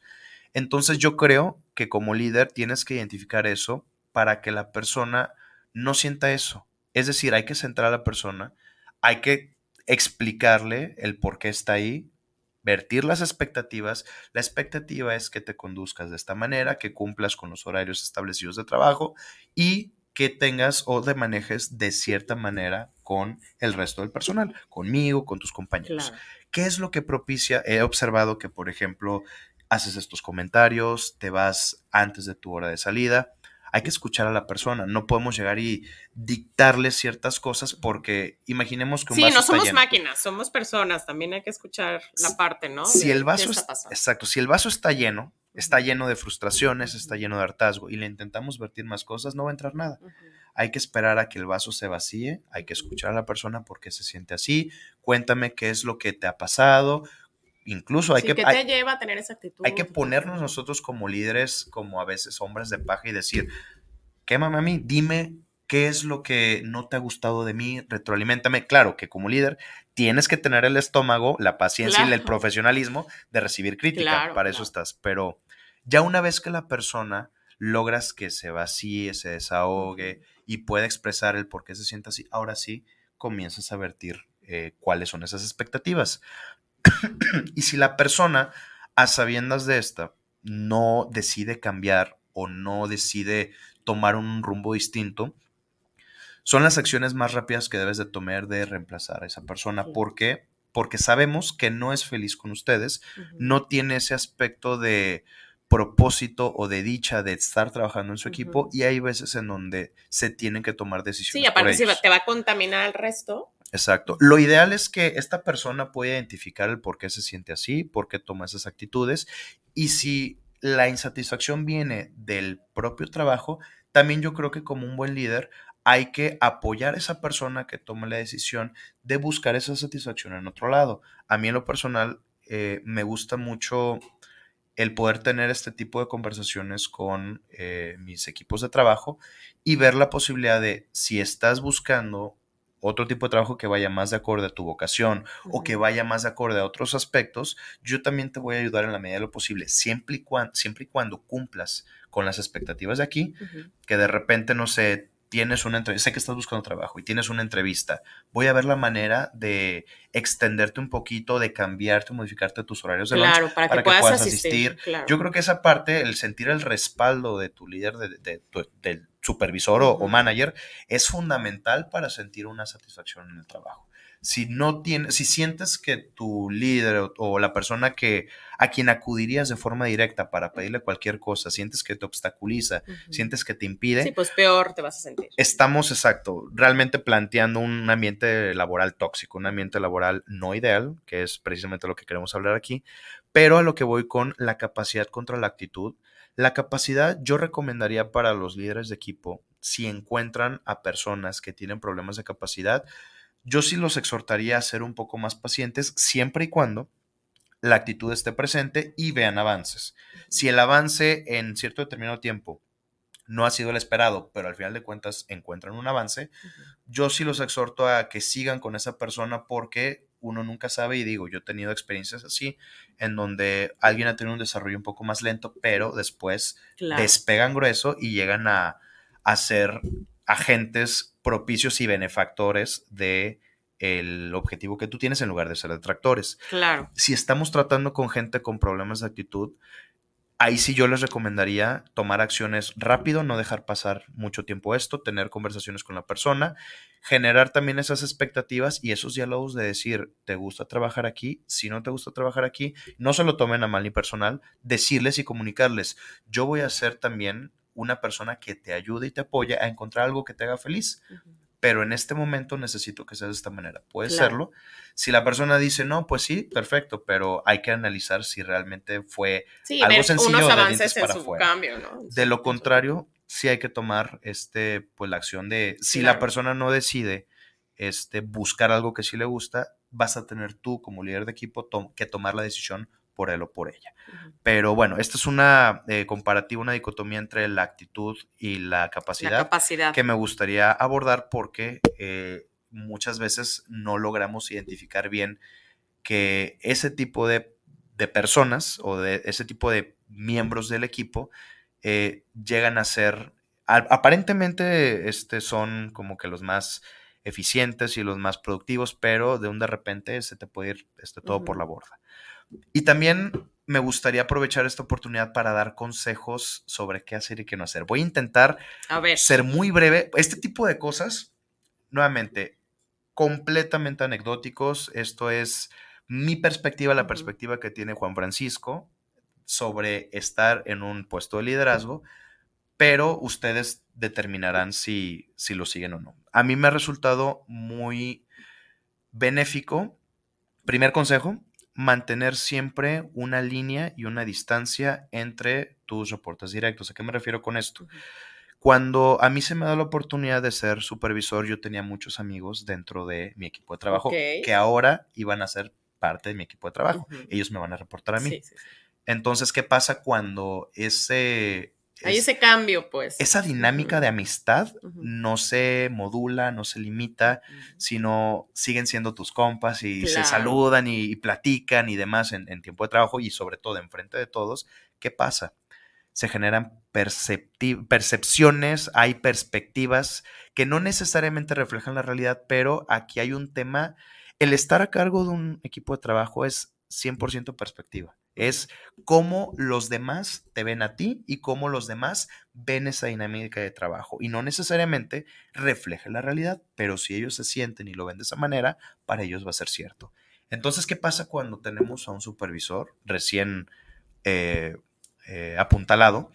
Entonces yo creo que como líder tienes que identificar eso para que la persona no sienta eso. Es decir, hay que centrar a la persona, hay que explicarle el por qué está ahí, vertir las expectativas. La expectativa es que te conduzcas de esta manera, que cumplas con los horarios establecidos de trabajo y que tengas o te manejes de cierta manera con el resto del personal, conmigo, con tus compañeros. ¿Qué es lo que propicia? He observado que, por ejemplo, haces estos comentarios, te vas antes de tu hora de salida hay que escuchar a la persona. No podemos llegar y dictarle ciertas cosas porque imaginemos que un sí, no somos máquinas, somos personas. También hay que escuchar la parte, ¿no? Si el vaso exacto, si el vaso está lleno, está lleno de frustraciones, está lleno de hartazgo y le intentamos vertir más cosas, no va a entrar nada. Hay que esperar a que el vaso se vacíe, hay que escuchar a la persona porque se siente así, cuéntame qué es lo que te ha pasado, incluso hay que... ¿Qué te lleva a tener esa actitud? Hay que ponernos nosotros como líderes, como a veces hombres de paja y decir, quémame a mí, dime qué es lo que no te ha gustado de mí, retroalimentame. Claro que como líder tienes que tener el estómago, la paciencia y el profesionalismo de recibir crítica, para eso estás, pero ya una vez que la persona logras que se vacíe, se desahogue y pueda expresar el por qué se siente así, ahora sí comienzas a vertir eh, cuáles son esas expectativas. y si la persona, a sabiendas de esta, no decide cambiar o no decide tomar un rumbo distinto, son las acciones más rápidas que debes de tomar de reemplazar a esa persona. ¿Por qué? Porque sabemos que no es feliz con ustedes, no tiene ese aspecto de propósito o de dicha de estar trabajando en su equipo y hay veces en donde se tienen que tomar decisiones. Sí, aparte si te va a contaminar el resto. Exacto. Lo ideal es que esta persona pueda identificar el por qué se siente así, por qué toma esas actitudes y si la insatisfacción viene del propio trabajo, también yo creo que como un buen líder hay que apoyar a esa persona que tome la decisión de buscar esa satisfacción en otro lado. A mí en lo personal eh, me gusta mucho el poder tener este tipo de conversaciones con eh, mis equipos de trabajo y ver la posibilidad de si estás buscando otro tipo de trabajo que vaya más de acorde a tu vocación o que vaya más de acorde a otros aspectos, yo también te voy a ayudar en la medida de lo posible, siempre y cuando, siempre y cuando cumplas con las expectativas de aquí, que de repente, no sé, tienes una entrevista, sé que estás buscando trabajo y tienes una entrevista, voy a ver la manera de extenderte un poquito, de cambiarte, modificarte tus horarios de claro, para, que, puedas, asistir. Yo creo que esa parte, el sentir el respaldo de tu líder, de, del supervisor o, manager, es fundamental para sentir una satisfacción en el trabajo si no tienes, si sientes que tu líder o, la persona que a quien acudirías de forma directa para pedirle cualquier cosa, sientes que te obstaculiza, sientes que te impide. Sí, pues peor te vas a sentir. Estamos, exacto, realmente planteando un ambiente laboral tóxico, un ambiente laboral no ideal, que es precisamente lo que queremos hablar aquí, pero a lo que voy con la capacidad contra la actitud. La capacidad yo recomendaría para los líderes de equipo, si encuentran a personas que tienen problemas de capacidad, yo sí los exhortaría a ser un poco más pacientes siempre y cuando la actitud esté presente y vean avances. Si el avance en cierto determinado tiempo no ha sido el esperado, pero al final de cuentas encuentran un avance, yo sí los exhorto a que sigan con esa persona porque uno nunca sabe y digo, yo he tenido experiencias así en donde alguien ha tenido un desarrollo un poco más lento, pero después despegan grueso y llegan a, a ser agentes propicios y benefactores de el objetivo que tú tienes en lugar de ser detractores. Claro. Si estamos tratando con gente con problemas de actitud, ahí sí yo les recomendaría tomar acciones rápido, no dejar pasar mucho tiempo esto, tener conversaciones con la persona, generar también esas expectativas y esos diálogos de decir, ¿te gusta trabajar aquí? Si no te gusta trabajar aquí, no se lo tomen a mal ni personal, decirles y comunicarles, yo voy a ser también una persona que te ayude y te apoya a encontrar algo que te haga feliz. Pero en este momento necesito que sea de esta manera. Puede serlo. Si la persona dice no, pues sí, perfecto, pero hay que analizar si realmente fue algo sencillo de dientes para afuera. De lo contrario, sí hay que tomar este, pues, la acción de si la persona no decide este, buscar algo que sí le gusta, vas a tener tú como líder de equipo que tomar la decisión por él o por ella. Pero bueno, esta es una eh, comparativa, una dicotomía entre la actitud y la capacidad, que me gustaría abordar porque eh, muchas veces no logramos identificar bien que ese tipo de, personas o de ese tipo de miembros del equipo eh, llegan a ser, aparentemente este, son como que los más eficientes y los más productivos, pero de un de repente se te puede ir este, todo por la borda. Y también me gustaría aprovechar esta oportunidad para dar consejos sobre qué hacer y qué no hacer. Voy a intentar ser muy breve. Este tipo de cosas, nuevamente, completamente anecdóticos. Esto es mi perspectiva, la perspectiva que tiene Juan Francisco sobre estar en un puesto de liderazgo, pero ustedes determinarán si, si lo siguen o no. A mí me ha resultado muy benéfico. Primer consejo, mantener siempre una línea y una distancia entre tus reportes directos. ¿A qué me refiero con esto? Cuando a mí se me da la oportunidad de ser supervisor, yo tenía muchos amigos dentro de mi equipo de trabajo que ahora iban a ser parte de mi equipo de trabajo. Ellos me van a reportar a mí. Entonces, ¿qué pasa cuando ese hay ese cambio, pues. Esa dinámica de amistad no se modula, no se limita, sino siguen siendo tus compas y se saludan y, platican y demás en, tiempo de trabajo y sobre todo enfrente de todos. ¿Qué pasa? Se generan percepciones, hay perspectivas que no necesariamente reflejan la realidad, pero aquí hay un tema. El estar a cargo de un equipo de trabajo es 100% perspectiva es cómo los demás te ven a ti y cómo los demás ven esa dinámica de trabajo. Y no necesariamente refleja la realidad, pero si ellos se sienten y lo ven de esa manera, para ellos va a ser cierto. Entonces, ¿qué pasa cuando tenemos a un supervisor recién eh, eh, apuntalado?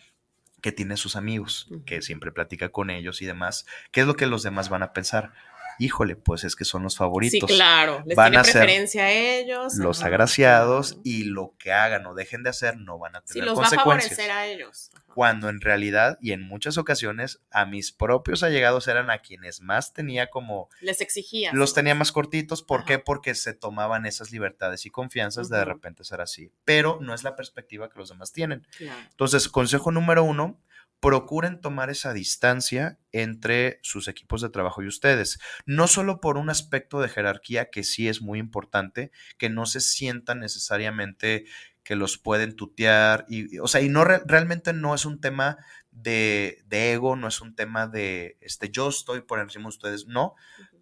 que tiene sus amigos, que siempre platica con ellos y demás, ¿qué es lo que los demás van a pensar? Híjole, pues es que son los favoritos. Sí, claro, les van tiene a preferencia a ellos. Los agraciados y lo que hagan o dejen de hacer no van a tener sí, los Va a favorecer a ellos. Cuando en realidad y en muchas ocasiones a mis propios allegados eran a quienes más tenía como... Les exigía. Los tenía más cortitos. ¿Por qué? Porque se tomaban esas libertades y confianzas de de repente ser así. Pero no es la perspectiva que los demás tienen. Entonces, consejo número uno, procuren tomar esa distancia entre sus equipos de trabajo y ustedes. No solo por un aspecto de jerarquía que sí es muy importante, que no se sientan necesariamente que los pueden tutear, y, o sea, y no realmente no es un tema de, ego, no es un tema de, este, yo estoy por encima de ustedes, no,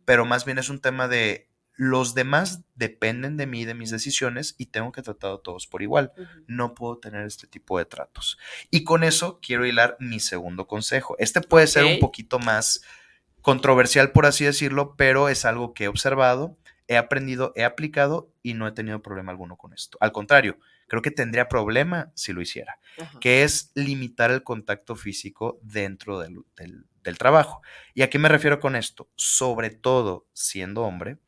pero más bien es un tema de los demás dependen de mí, de mis decisiones y tengo que tratar a todos por igual. No puedo tener este tipo de tratos. Y con eso quiero hilar mi segundo consejo. Este puede ser un poquito más controversial, por así decirlo, pero es algo que he observado, he aprendido, he aplicado y no he tenido problema alguno con esto. Al contrario, creo que tendría problema si lo hiciera, que es limitar el contacto físico dentro del, trabajo. ¿Y a qué me refiero con esto? Sobre todo siendo hombre,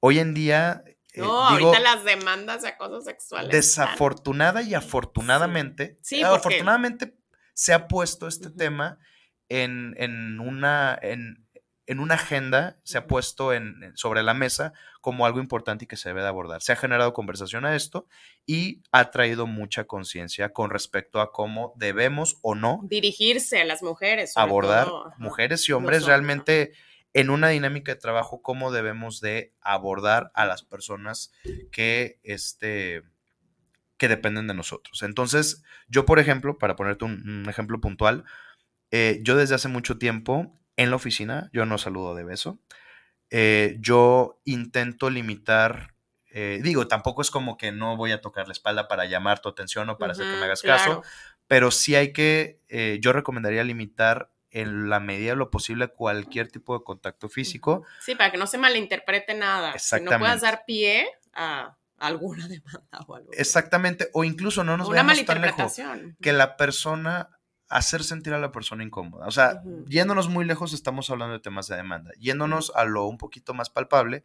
Hoy en día... Eh, no, ahorita las demandas de acoso sexual. Desafortunada y afortunadamente, sí. afortunadamente se ha puesto este tema en, una, en, una agenda, se ha puesto en, sobre la mesa como algo importante y que se debe de abordar. Se ha generado conversación a esto y ha traído mucha conciencia con respecto a cómo debemos o no dirigirse a las mujeres. Abordar mujeres y hombres realmente en una dinámica de trabajo, cómo debemos de abordar a las personas que, este, que dependen de nosotros. Entonces, yo, por ejemplo, para ponerte un, ejemplo puntual, eh, yo desde hace mucho tiempo en la oficina, yo no saludo de beso, eh, yo intento limitar, eh, digo, tampoco es como que no voy a tocar la espalda para llamar tu atención o para hacer que me hagas caso, pero sí hay que, yo recomendaría limitar en la medida de lo posible cualquier tipo de contacto físico. Sí, para que no se malinterprete nada. Exactamente. Que no puedas dar pie a alguna demanda o algo. Exactamente, o incluso no nos Una malinterpretación. Tan lejos, que la persona hacer sentir a la persona incómoda. O sea, yéndonos muy lejos, estamos hablando de temas de demanda. Yéndonos a lo un poquito más palpable,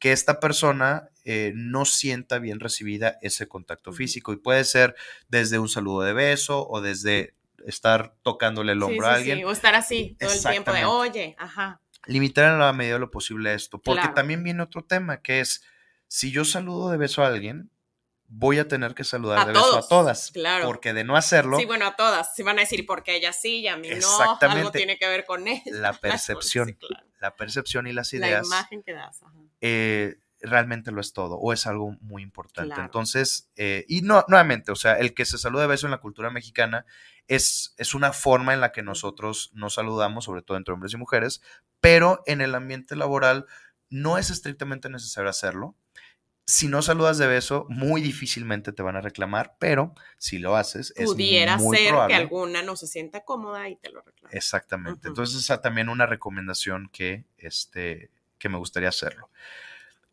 que esta persona eh, no sienta bien recibida ese contacto físico. Y puede ser desde un saludo de beso o desde estar tocándole el Sí, hombro sí, a sí, alguien. O estar así todo el tiempo de, oye, ajá. Limitar en la medida de lo posible esto. Porque Claro. también viene otro tema, que es, si yo saludo de beso a alguien, voy a tener que saludar A de beso a todas. claro. Porque de no hacerlo, Sí, bueno, a todas. Sí van a decir porque ella sí y a mí no. Algo tiene que ver con él. la percepción, Sí, claro. la percepción y las La ideas imagen que das. ajá. eh, realmente lo es todo o es algo muy importante. Claro. Entonces, eh, y no, nuevamente, o sea, el que se saluda de beso en la cultura mexicana es, es una forma en la que nosotros nos saludamos, sobre todo entre hombres y mujeres, pero en el ambiente laboral no es estrictamente necesario hacerlo. Si no saludas de beso, muy difícilmente te van a reclamar, pero si lo haces, Pudiera es muy ser probable. que alguna no se sienta cómoda y te lo reclame. Exactamente. Entonces, esa también una recomendación que, este, que me gustaría hacerlo.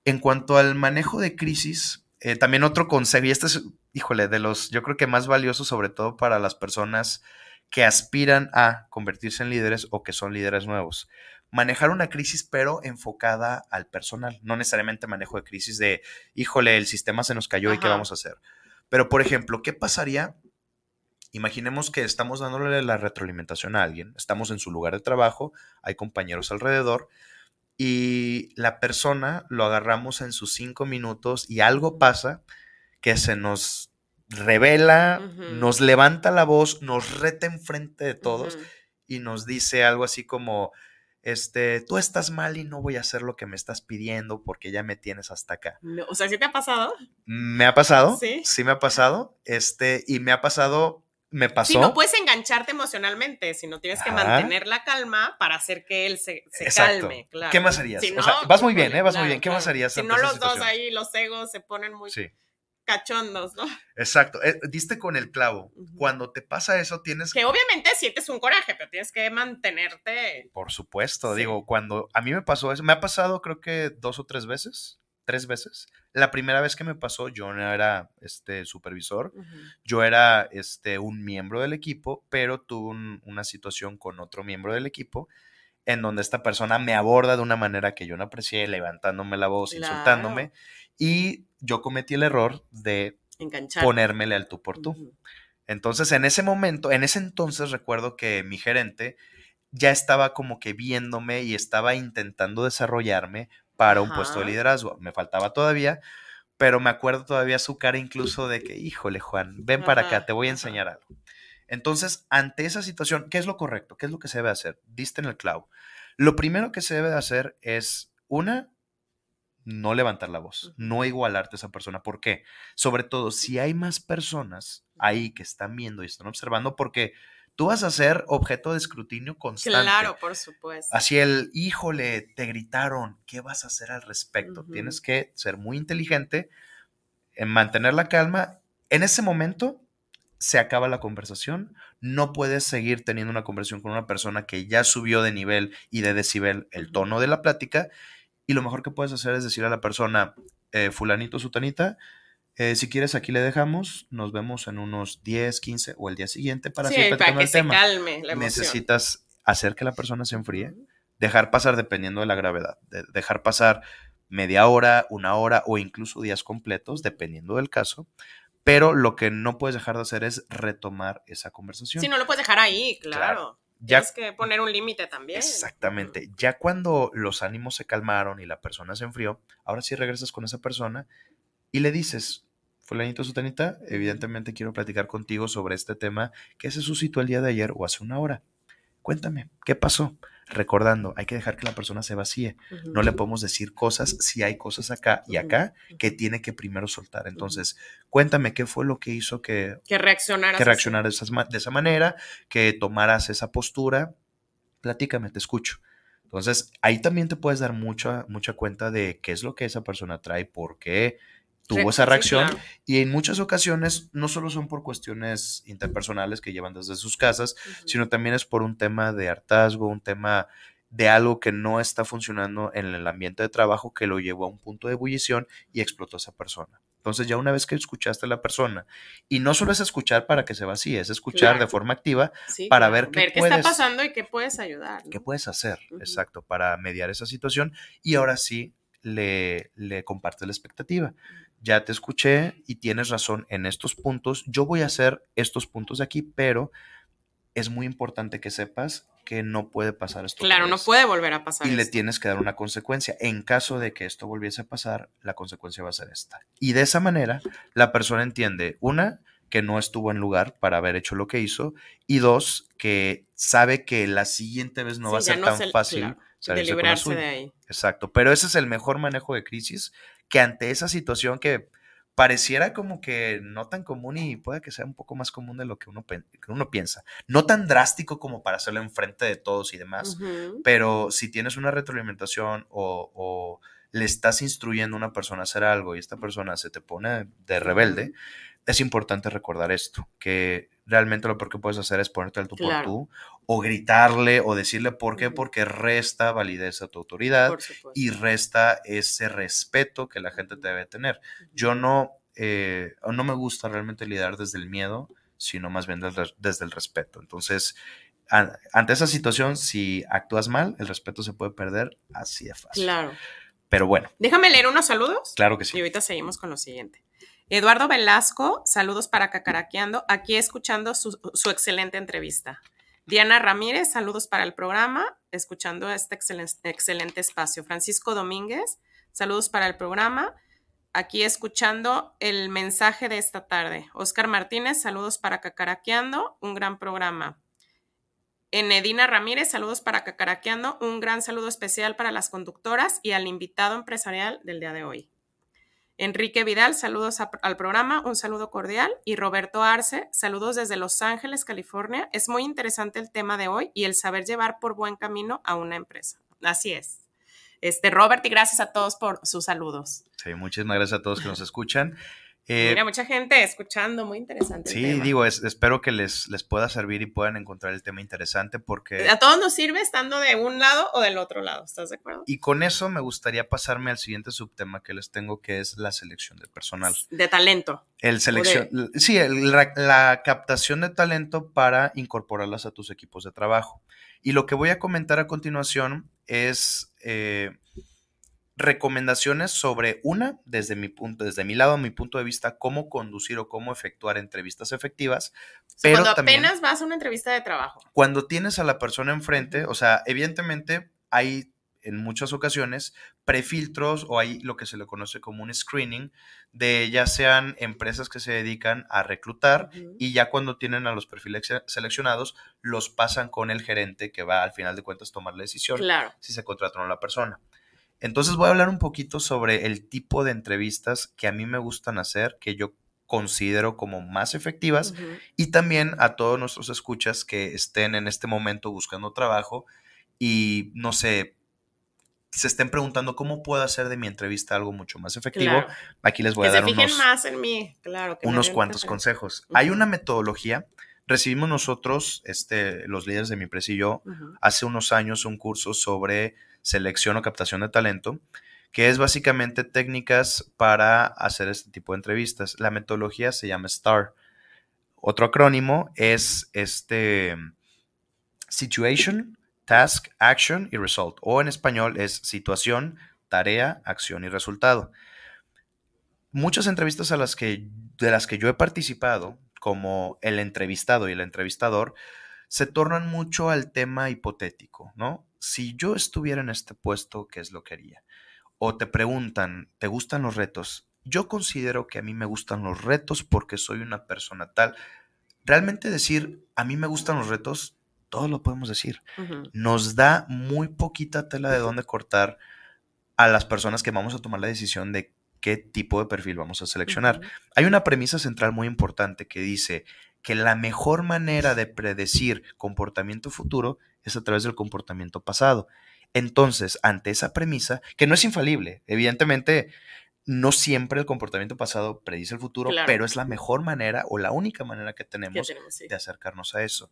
En cuanto al manejo de crisis, eh, también otro consejo, y este es, híjole, de los, yo creo que más valiosos, sobre todo para las personas que aspiran a convertirse en líderes o que son líderes nuevos. Manejar una crisis, pero enfocada al personal, no necesariamente manejo de crisis de, híjole, el sistema se nos cayó y qué vamos a hacer. Pero, por ejemplo, ¿qué pasaría Imaginemos que estamos dándole la retroalimentación a alguien, estamos en su lugar de trabajo, hay compañeros alrededor y la persona lo agarramos en sus cinco minutos y algo pasa que se nos revela, nos levanta la voz, nos reta enfrente de todos y nos dice algo así como, este, tú estás mal y no voy a hacer lo que me estás pidiendo porque ya me tienes hasta acá. No, o sea, ¿sí te ha pasado? Me ha pasado, ¿Sí? sí me ha pasado, este, y me ha pasado, me pasó. Sí, no puedes engancharte emocionalmente, sino tienes que Ajá. mantener la calma para hacer que él se, calme, claro. ¿Qué más harías? Si O no, sea, vas muy bien, ¿eh? Vas muy bien. ¿Qué más claro. harías Si no, los dos ahí, los egos se ponen muy Sí, cachondos, ¿no? exacto. Eh, diste con el clavo. Cuando te pasa eso, tienes Que obviamente sientes un coraje, pero tienes que mantenerte. Por supuesto, Sí. digo, cuando a mí me pasó eso, me ha pasado creo que dos o tres veces, tres veces. La primera vez que me pasó, yo no era este supervisor, yo era este un miembro del equipo, pero tuve un- una situación con otro miembro del equipo en donde esta persona me aborda de una manera que yo no aprecié, levantándome la voz, Claro. insultándome, y yo cometí el error de Enganchar. ponérmele al tú por tú. Entonces, en ese momento, en ese entonces recuerdo que mi gerente ya estaba como que viéndome y estaba intentando desarrollarme para un puesto de liderazgo. Me faltaba todavía, pero me acuerdo todavía su cara incluso de que, híjole, Juan, ven para acá, te voy a enseñar algo. Entonces, ante esa situación, ¿qué es lo correcto? ¿Qué es lo que se debe hacer? Diste en el clavo. Lo primero que se debe de hacer es, una, no levantar la voz, no igualarte a esa persona. ¿Por qué? Sobre todo, si hay más personas ahí que están viendo y están observando, porque tú vas a ser objeto de escrutinio constante. Claro, por supuesto. Así el, híjole, te gritaron, ¿qué vas a hacer al respecto? Tienes que ser muy inteligente, en mantener la calma. En ese momento se acaba la conversación. No puedes seguir teniendo una conversación con una persona que ya subió de nivel y de decibel el tono de la plática. Y lo mejor que puedes hacer es decir a la persona, eh, fulanito, sutanita, eh, si quieres aquí le dejamos, nos vemos en unos 10, 15 o el día siguiente para sí, seguir para que el se tema. calme la emoción. Necesitas hacer que la persona se enfríe, dejar pasar dependiendo de la gravedad, de- dejar pasar media hora, una hora o incluso días completos, dependiendo del caso. Pero lo que no puedes dejar de hacer es retomar esa conversación. Sí, no lo puedes dejar ahí, claro. Claro. ya, Tienes que poner un límite también. exactamente. Ya cuando los ánimos se calmaron y la persona se enfrió, ahora sí regresas con esa persona y le dices, fulanito sutanita, evidentemente quiero platicar contigo sobre este tema que se suscitó el día de ayer o hace una hora. Cuéntame, ¿qué pasó? Recordando, hay que dejar que la persona se vacíe. No le podemos decir cosas si hay cosas acá y acá que tiene que primero soltar. Entonces, cuéntame qué fue lo que hizo que, Que reaccionaras. que reaccionaras de esa manera, que tomaras esa postura. Platícame, te escucho. Entonces, ahí también te puedes dar mucha, mucha cuenta de qué es lo que esa persona trae, por qué tuvo esa sí, reacción. claro. Y en muchas ocasiones no solo son por cuestiones interpersonales que llevan desde sus casas, sino también es por un tema de hartazgo, un tema de algo que no está funcionando en el ambiente de trabajo que lo llevó a un punto de ebullición y explotó a esa persona. Entonces ya una vez que escuchaste a la persona, y no solo es escuchar para que se vacíe, es escuchar de forma activa para ver qué, está pasando y qué puedes ayudar. ¿Qué puedes hacer? Exacto, para mediar esa situación. Y ahora sí, le, le compartes la expectativa. Ya te escuché y tienes razón en estos puntos. Yo voy a hacer estos puntos de aquí, pero es muy importante que sepas que no puede pasar esto. Claro, no puede volver a pasar. Y le tienes que dar una consecuencia. En caso de que esto volviese a pasar, la consecuencia va a ser esta. Y de esa manera, la persona entiende, una, que no estuvo en lugar para haber hecho lo que hizo, y dos, que sabe que la siguiente vez no va a ser tan fácil de librarse de ahí. Exacto, pero ese es el mejor manejo de crisis que ante esa situación que pareciera como que no tan común y puede que sea un poco más común de lo que uno, uno piensa. No tan drástico como para hacerlo enfrente de todos y demás, pero si tienes una retroalimentación o, le estás instruyendo a una persona a hacer algo y esta persona se te pone de rebelde, es importante recordar esto, que realmente lo peor que puedes hacer es ponerte al tú por tú o gritarle o decirle por qué, porque resta validez a tu autoridad y resta ese respeto que la gente te debe tener. Yo no, eh, no me gusta realmente lidiar desde el miedo, sino más bien desde, el respeto. Entonces, ante esa situación, si actúas mal, el respeto se puede perder así de fácil. Claro. Pero bueno. Déjame leer unos saludos. Claro que sí. Y ahorita seguimos con lo siguiente. Eduardo Velasco, saludos para Cacaraqueando, aquí escuchando su, excelente entrevista. Diana Ramírez, saludos para el programa, escuchando este excelente, espacio. Francisco Domínguez, saludos para el programa, aquí escuchando el mensaje de esta tarde. Oscar Martínez, saludos para Cacaraqueando, un gran programa. Enedina Ramírez, saludos para Cacaraqueando, un gran saludo especial para las conductoras y al invitado empresarial del día de hoy. Enrique Vidal, saludos al programa, un saludo cordial. Y Roberto Arce, saludos desde Los Ángeles, California. Es muy interesante el tema de hoy y el saber llevar por buen camino a una empresa. Así es. Este, Robert, y gracias a todos por sus saludos. Sí, muchísimas gracias a todos que nos escuchan. Eh, Mira, mucha gente escuchando, muy interesante. Sí, digo, espero que les, les pueda servir y puedan encontrar el tema interesante porque... A todos nos sirve estando de un lado o del otro lado, ¿estás de acuerdo? Y con eso me gustaría pasarme al siguiente subtema que les tengo, que es la selección de personal. De talento. El selección, sí, la, captación de talento para incorporarlas a tus equipos de trabajo. Y lo que voy a comentar a continuación es... Eh, recomendaciones sobre una, desde mi punto, desde mi lado, mi punto de vista, cómo conducir o cómo efectuar entrevistas efectivas. pero cuando apenas vas a una entrevista de trabajo. Cuando tienes a la persona enfrente, o sea, evidentemente hay en muchas ocasiones prefiltros o hay lo que se le conoce como un screening de ya sean empresas que se dedican a reclutar y ya cuando tienen a los perfiles seleccionados los pasan con el gerente que va al final de cuentas tomar la decisión si se contrata no la persona. Entonces voy a hablar un poquito sobre el tipo de entrevistas que a mí me gustan hacer, que yo considero como más efectivas y también a todos nuestros escuchas que estén en este momento buscando trabajo y no sé, se estén preguntando cómo puedo hacer de mi entrevista algo mucho más efectivo. Aquí les voy a dar unos, más en mí, claro, unos cuantos consejos. Hay una metodología recibimos nosotros, este, los líderes de mi empresa y yo, hace unos años un curso sobre selección o captación de talento, que es básicamente técnicas para hacer este tipo de entrevistas. La metodología se llama STAR. Otro acrónimo es este Situation, Task, Action y Result. O en español es situación, tarea, acción y resultado. Muchas entrevistas a las que, de las que yo he participado, como el entrevistado y el entrevistador, se tornan mucho al tema hipotético, ¿no? Si yo estuviera en este puesto, ¿qué es lo que haría? O te preguntan, ¿te gustan los retos? Yo considero que a mí me gustan los retos porque soy una persona tal. Realmente decir, a mí me gustan los retos, todo lo podemos decir. Nos da muy poquita tela de dónde cortar a las personas que vamos a tomar la decisión de qué tipo de perfil vamos a seleccionar. Hay una premisa central muy importante que dice que la mejor manera de predecir comportamiento futuro es a través del comportamiento pasado. Entonces, ante esa premisa, que no es infalible, evidentemente no siempre el comportamiento pasado predice el futuro, pero es la mejor manera o la única manera que tenemos, de acercarnos a eso.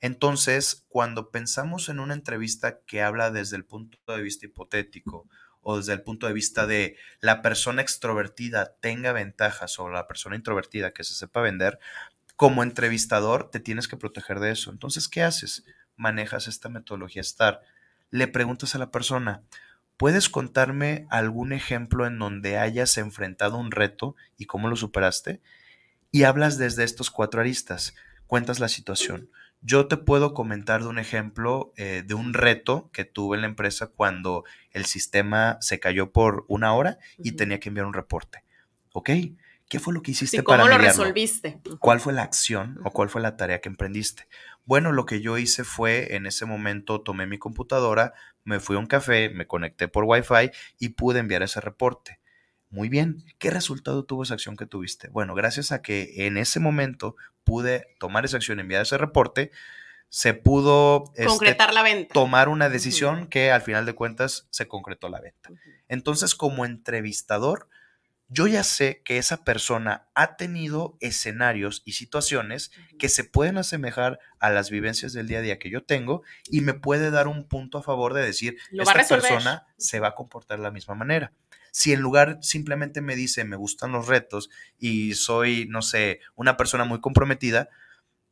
Entonces, cuando pensamos en una entrevista que habla desde el punto de vista hipotético o desde el punto de vista de la persona extrovertida tenga ventaja sobre la persona introvertida que se sepa vender, como entrevistador te tienes que proteger de eso. Entonces, ¿qué haces? Manejas esta metodología STAR. Le preguntas a la persona, ¿puedes contarme algún ejemplo en donde hayas enfrentado un reto y cómo lo superaste? Y hablas desde estos cuatro aristas. Cuentas la situación. Yo te puedo comentar de un ejemplo eh, de un reto que tuve en la empresa cuando el sistema se cayó por una hora y tenía que enviar un reporte. ¿Ok? ¿Qué fue lo que hiciste para ¿Cómo lo resolviste? ¿Cuál fue la acción o cuál fue la tarea que emprendiste? Bueno, lo que yo hice fue, en ese momento tomé mi computadora, me fui a un café, me conecté por Wi-Fi y pude enviar ese reporte. Muy bien, ¿qué resultado tuvo esa acción que tuviste? Bueno, gracias a que en ese momento pude tomar esa acción, enviar ese reporte, se pudo este, concretar la venta. tomar una decisión que al final de cuentas se concretó la venta. Entonces, como entrevistador, yo ya sé que esa persona ha tenido escenarios y situaciones que se pueden asemejar a las vivencias del día a día que yo tengo y me puede dar un punto a favor de decir, esta persona se va a comportar de la misma manera. Si en lugar simplemente me dice, me gustan los retos y soy, no sé, una persona muy comprometida,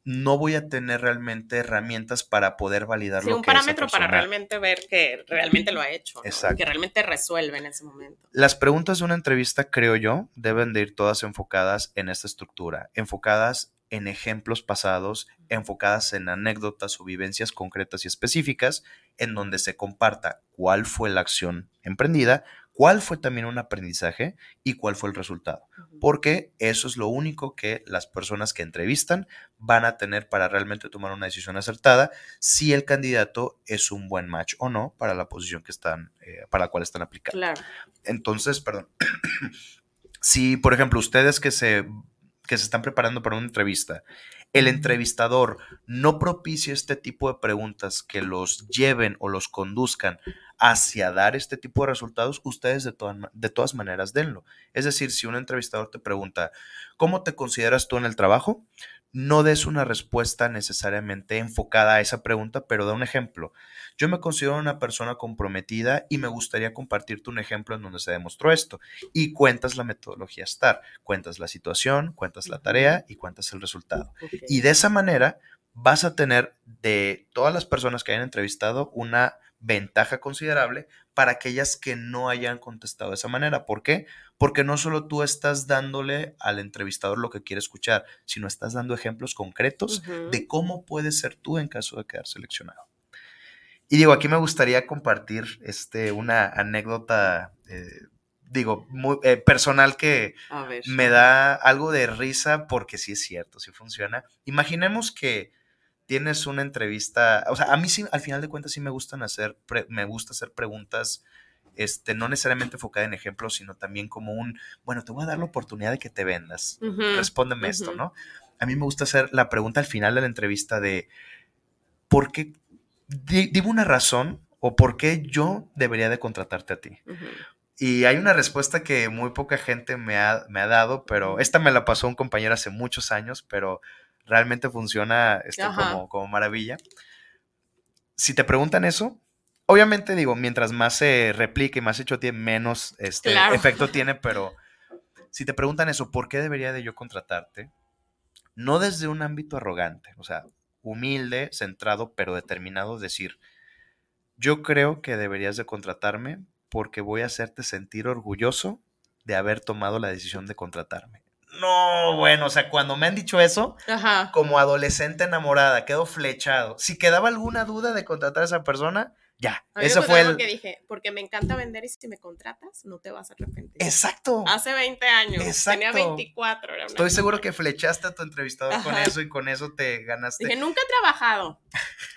no voy a tener realmente herramientas para poder validar sí, un parámetro para realmente ver que realmente lo ha hecho, que realmente resuelve en ese momento. Las preguntas de una entrevista, creo yo, deben de ir todas enfocadas en esta estructura, enfocadas en ejemplos pasados, enfocadas en anécdotas o vivencias concretas y específicas, en donde se comparta cuál fue la acción emprendida, cuál fue también un aprendizaje y cuál fue el resultado. Porque eso es lo único que las personas que entrevistan van a tener para realmente tomar una decisión acertada si el candidato es un buen match o no para la posición que están, eh, para la cual están aplicando. Claro. Entonces, perdón. si, por ejemplo, ustedes que se, que se están preparando para una entrevista el entrevistador no propicia este tipo de preguntas que los lleven o los conduzcan hacia dar este tipo de resultados, ustedes de, de todas maneras denlo. Es decir, si un entrevistador te pregunta, ¿cómo te consideras tú en el trabajo? No des una respuesta necesariamente enfocada a esa pregunta, pero da un ejemplo. Yo me considero una persona comprometida y me gustaría compartirte un ejemplo en donde se demostró esto. Y cuentas la metodología STAR, cuentas la situación, cuentas la tarea y cuentas el resultado. Y de esa manera vas a tener de todas las personas que hayan entrevistado una ventaja considerable para aquellas que no hayan contestado de esa manera. ¿Por qué? Porque no solo tú estás dándole al entrevistador lo que quiere escuchar, sino estás dando ejemplos concretos de cómo puedes ser tú en caso de quedar seleccionado. Y digo, aquí me gustaría compartir este, una anécdota, eh, digo, muy eh, personal que me da algo de risa porque sí es cierto, sí funciona. Imaginemos que tienes una entrevista, o sea, a mí sí, al final de cuentas sí me gustan hacer, me gusta hacer preguntas, este, no necesariamente enfocada en ejemplos, sino también como un, bueno, te voy a dar la oportunidad de que te vendas, respóndeme esto, ¿no? A mí me gusta hacer la pregunta al final de la entrevista de, ¿por qué dime una razón o por qué yo debería de contratarte a ti. Y hay una respuesta que muy poca gente me ha, me ha, dado, pero esta me la pasó un compañero hace muchos años, pero realmente funciona este, como, como maravilla. Si te preguntan eso, obviamente digo, mientras más se replique, más hecho tiene, menos este, efecto tiene, pero si te preguntan eso, ¿por qué debería de yo contratarte? No desde un ámbito arrogante, o sea, humilde, centrado, pero determinado, decir, yo creo que deberías de contratarme porque voy a hacerte sentir orgulloso de haber tomado la decisión de contratarme. No, bueno, o sea, cuando me han dicho eso, como adolescente enamorada, quedo flechado. Si quedaba alguna duda de contratar a esa persona, ya, eso fue el... que dije, porque me encanta vender y si me contratas, no te vas a arrepentir. Exacto. Hace 20 años, tenía 24. Estoy seguro que flechaste a tu entrevistador con eso y con eso te ganaste. Dije, nunca he trabajado,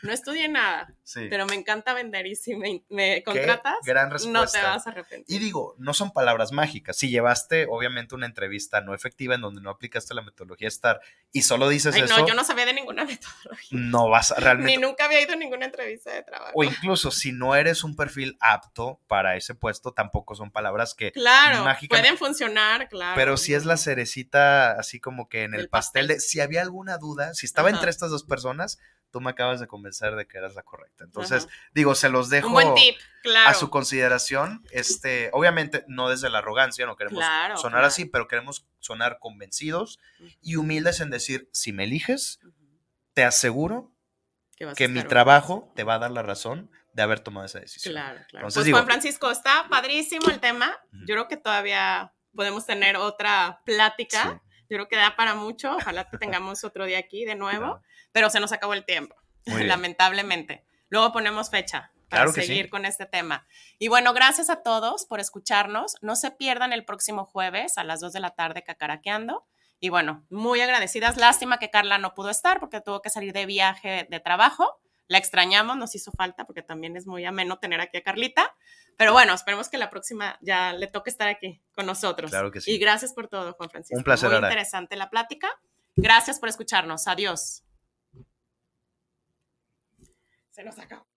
no estudié nada, pero me encanta vender y si me, contratas, no te vas a arrepentir. Y digo, no son palabras mágicas. Si llevaste, obviamente, una entrevista no efectiva en donde no aplicaste la metodología STAR y solo dices eso. No, yo no sabía de ninguna metodología. No vas a realmente. Ni nunca había ido a ninguna entrevista de trabajo. O incluso si no eres un perfil apto para ese puesto, tampoco son palabras que claro, pueden funcionar, claro. Pero si es la cerecita así como que en el, pastel, de si había alguna duda, si estaba entre estas dos personas, tú me acabas de convencer de que eras la correcta. Entonces, digo, se los dejo tip, claro. a su consideración. Este, obviamente, no desde la arrogancia, no queremos Claro, sonar claro. así, pero queremos sonar convencidos y humildes en decir, si me eliges, te aseguro Que mi trabajo te va a dar la razón de haber tomado esa decisión. Claro, claro. Entonces, pues digo- Juan Francisco, está padrísimo el tema. Yo creo que todavía podemos tener otra plática. Sí. Yo creo que da para mucho. Ojalá que tengamos otro día aquí de nuevo. Claro. Pero se nos acabó el tiempo, lamentablemente. Luego ponemos fecha para Claro que sí. seguir con este tema. Y bueno, gracias a todos por escucharnos. No se pierdan el próximo jueves a las 2 de la tarde cacaraqueando. Y bueno, muy agradecidas. Lástima que Carla no pudo estar porque tuvo que salir de viaje de trabajo. La extrañamos, nos hizo falta porque también es muy ameno tener aquí a Carlita. Pero bueno, esperemos que la próxima ya le toque estar aquí con nosotros. Claro que sí. Y gracias por todo, Juan Francisco. Un placer, Muy Ara. interesante la plática. Gracias por escucharnos. Adiós. Se nos acabó.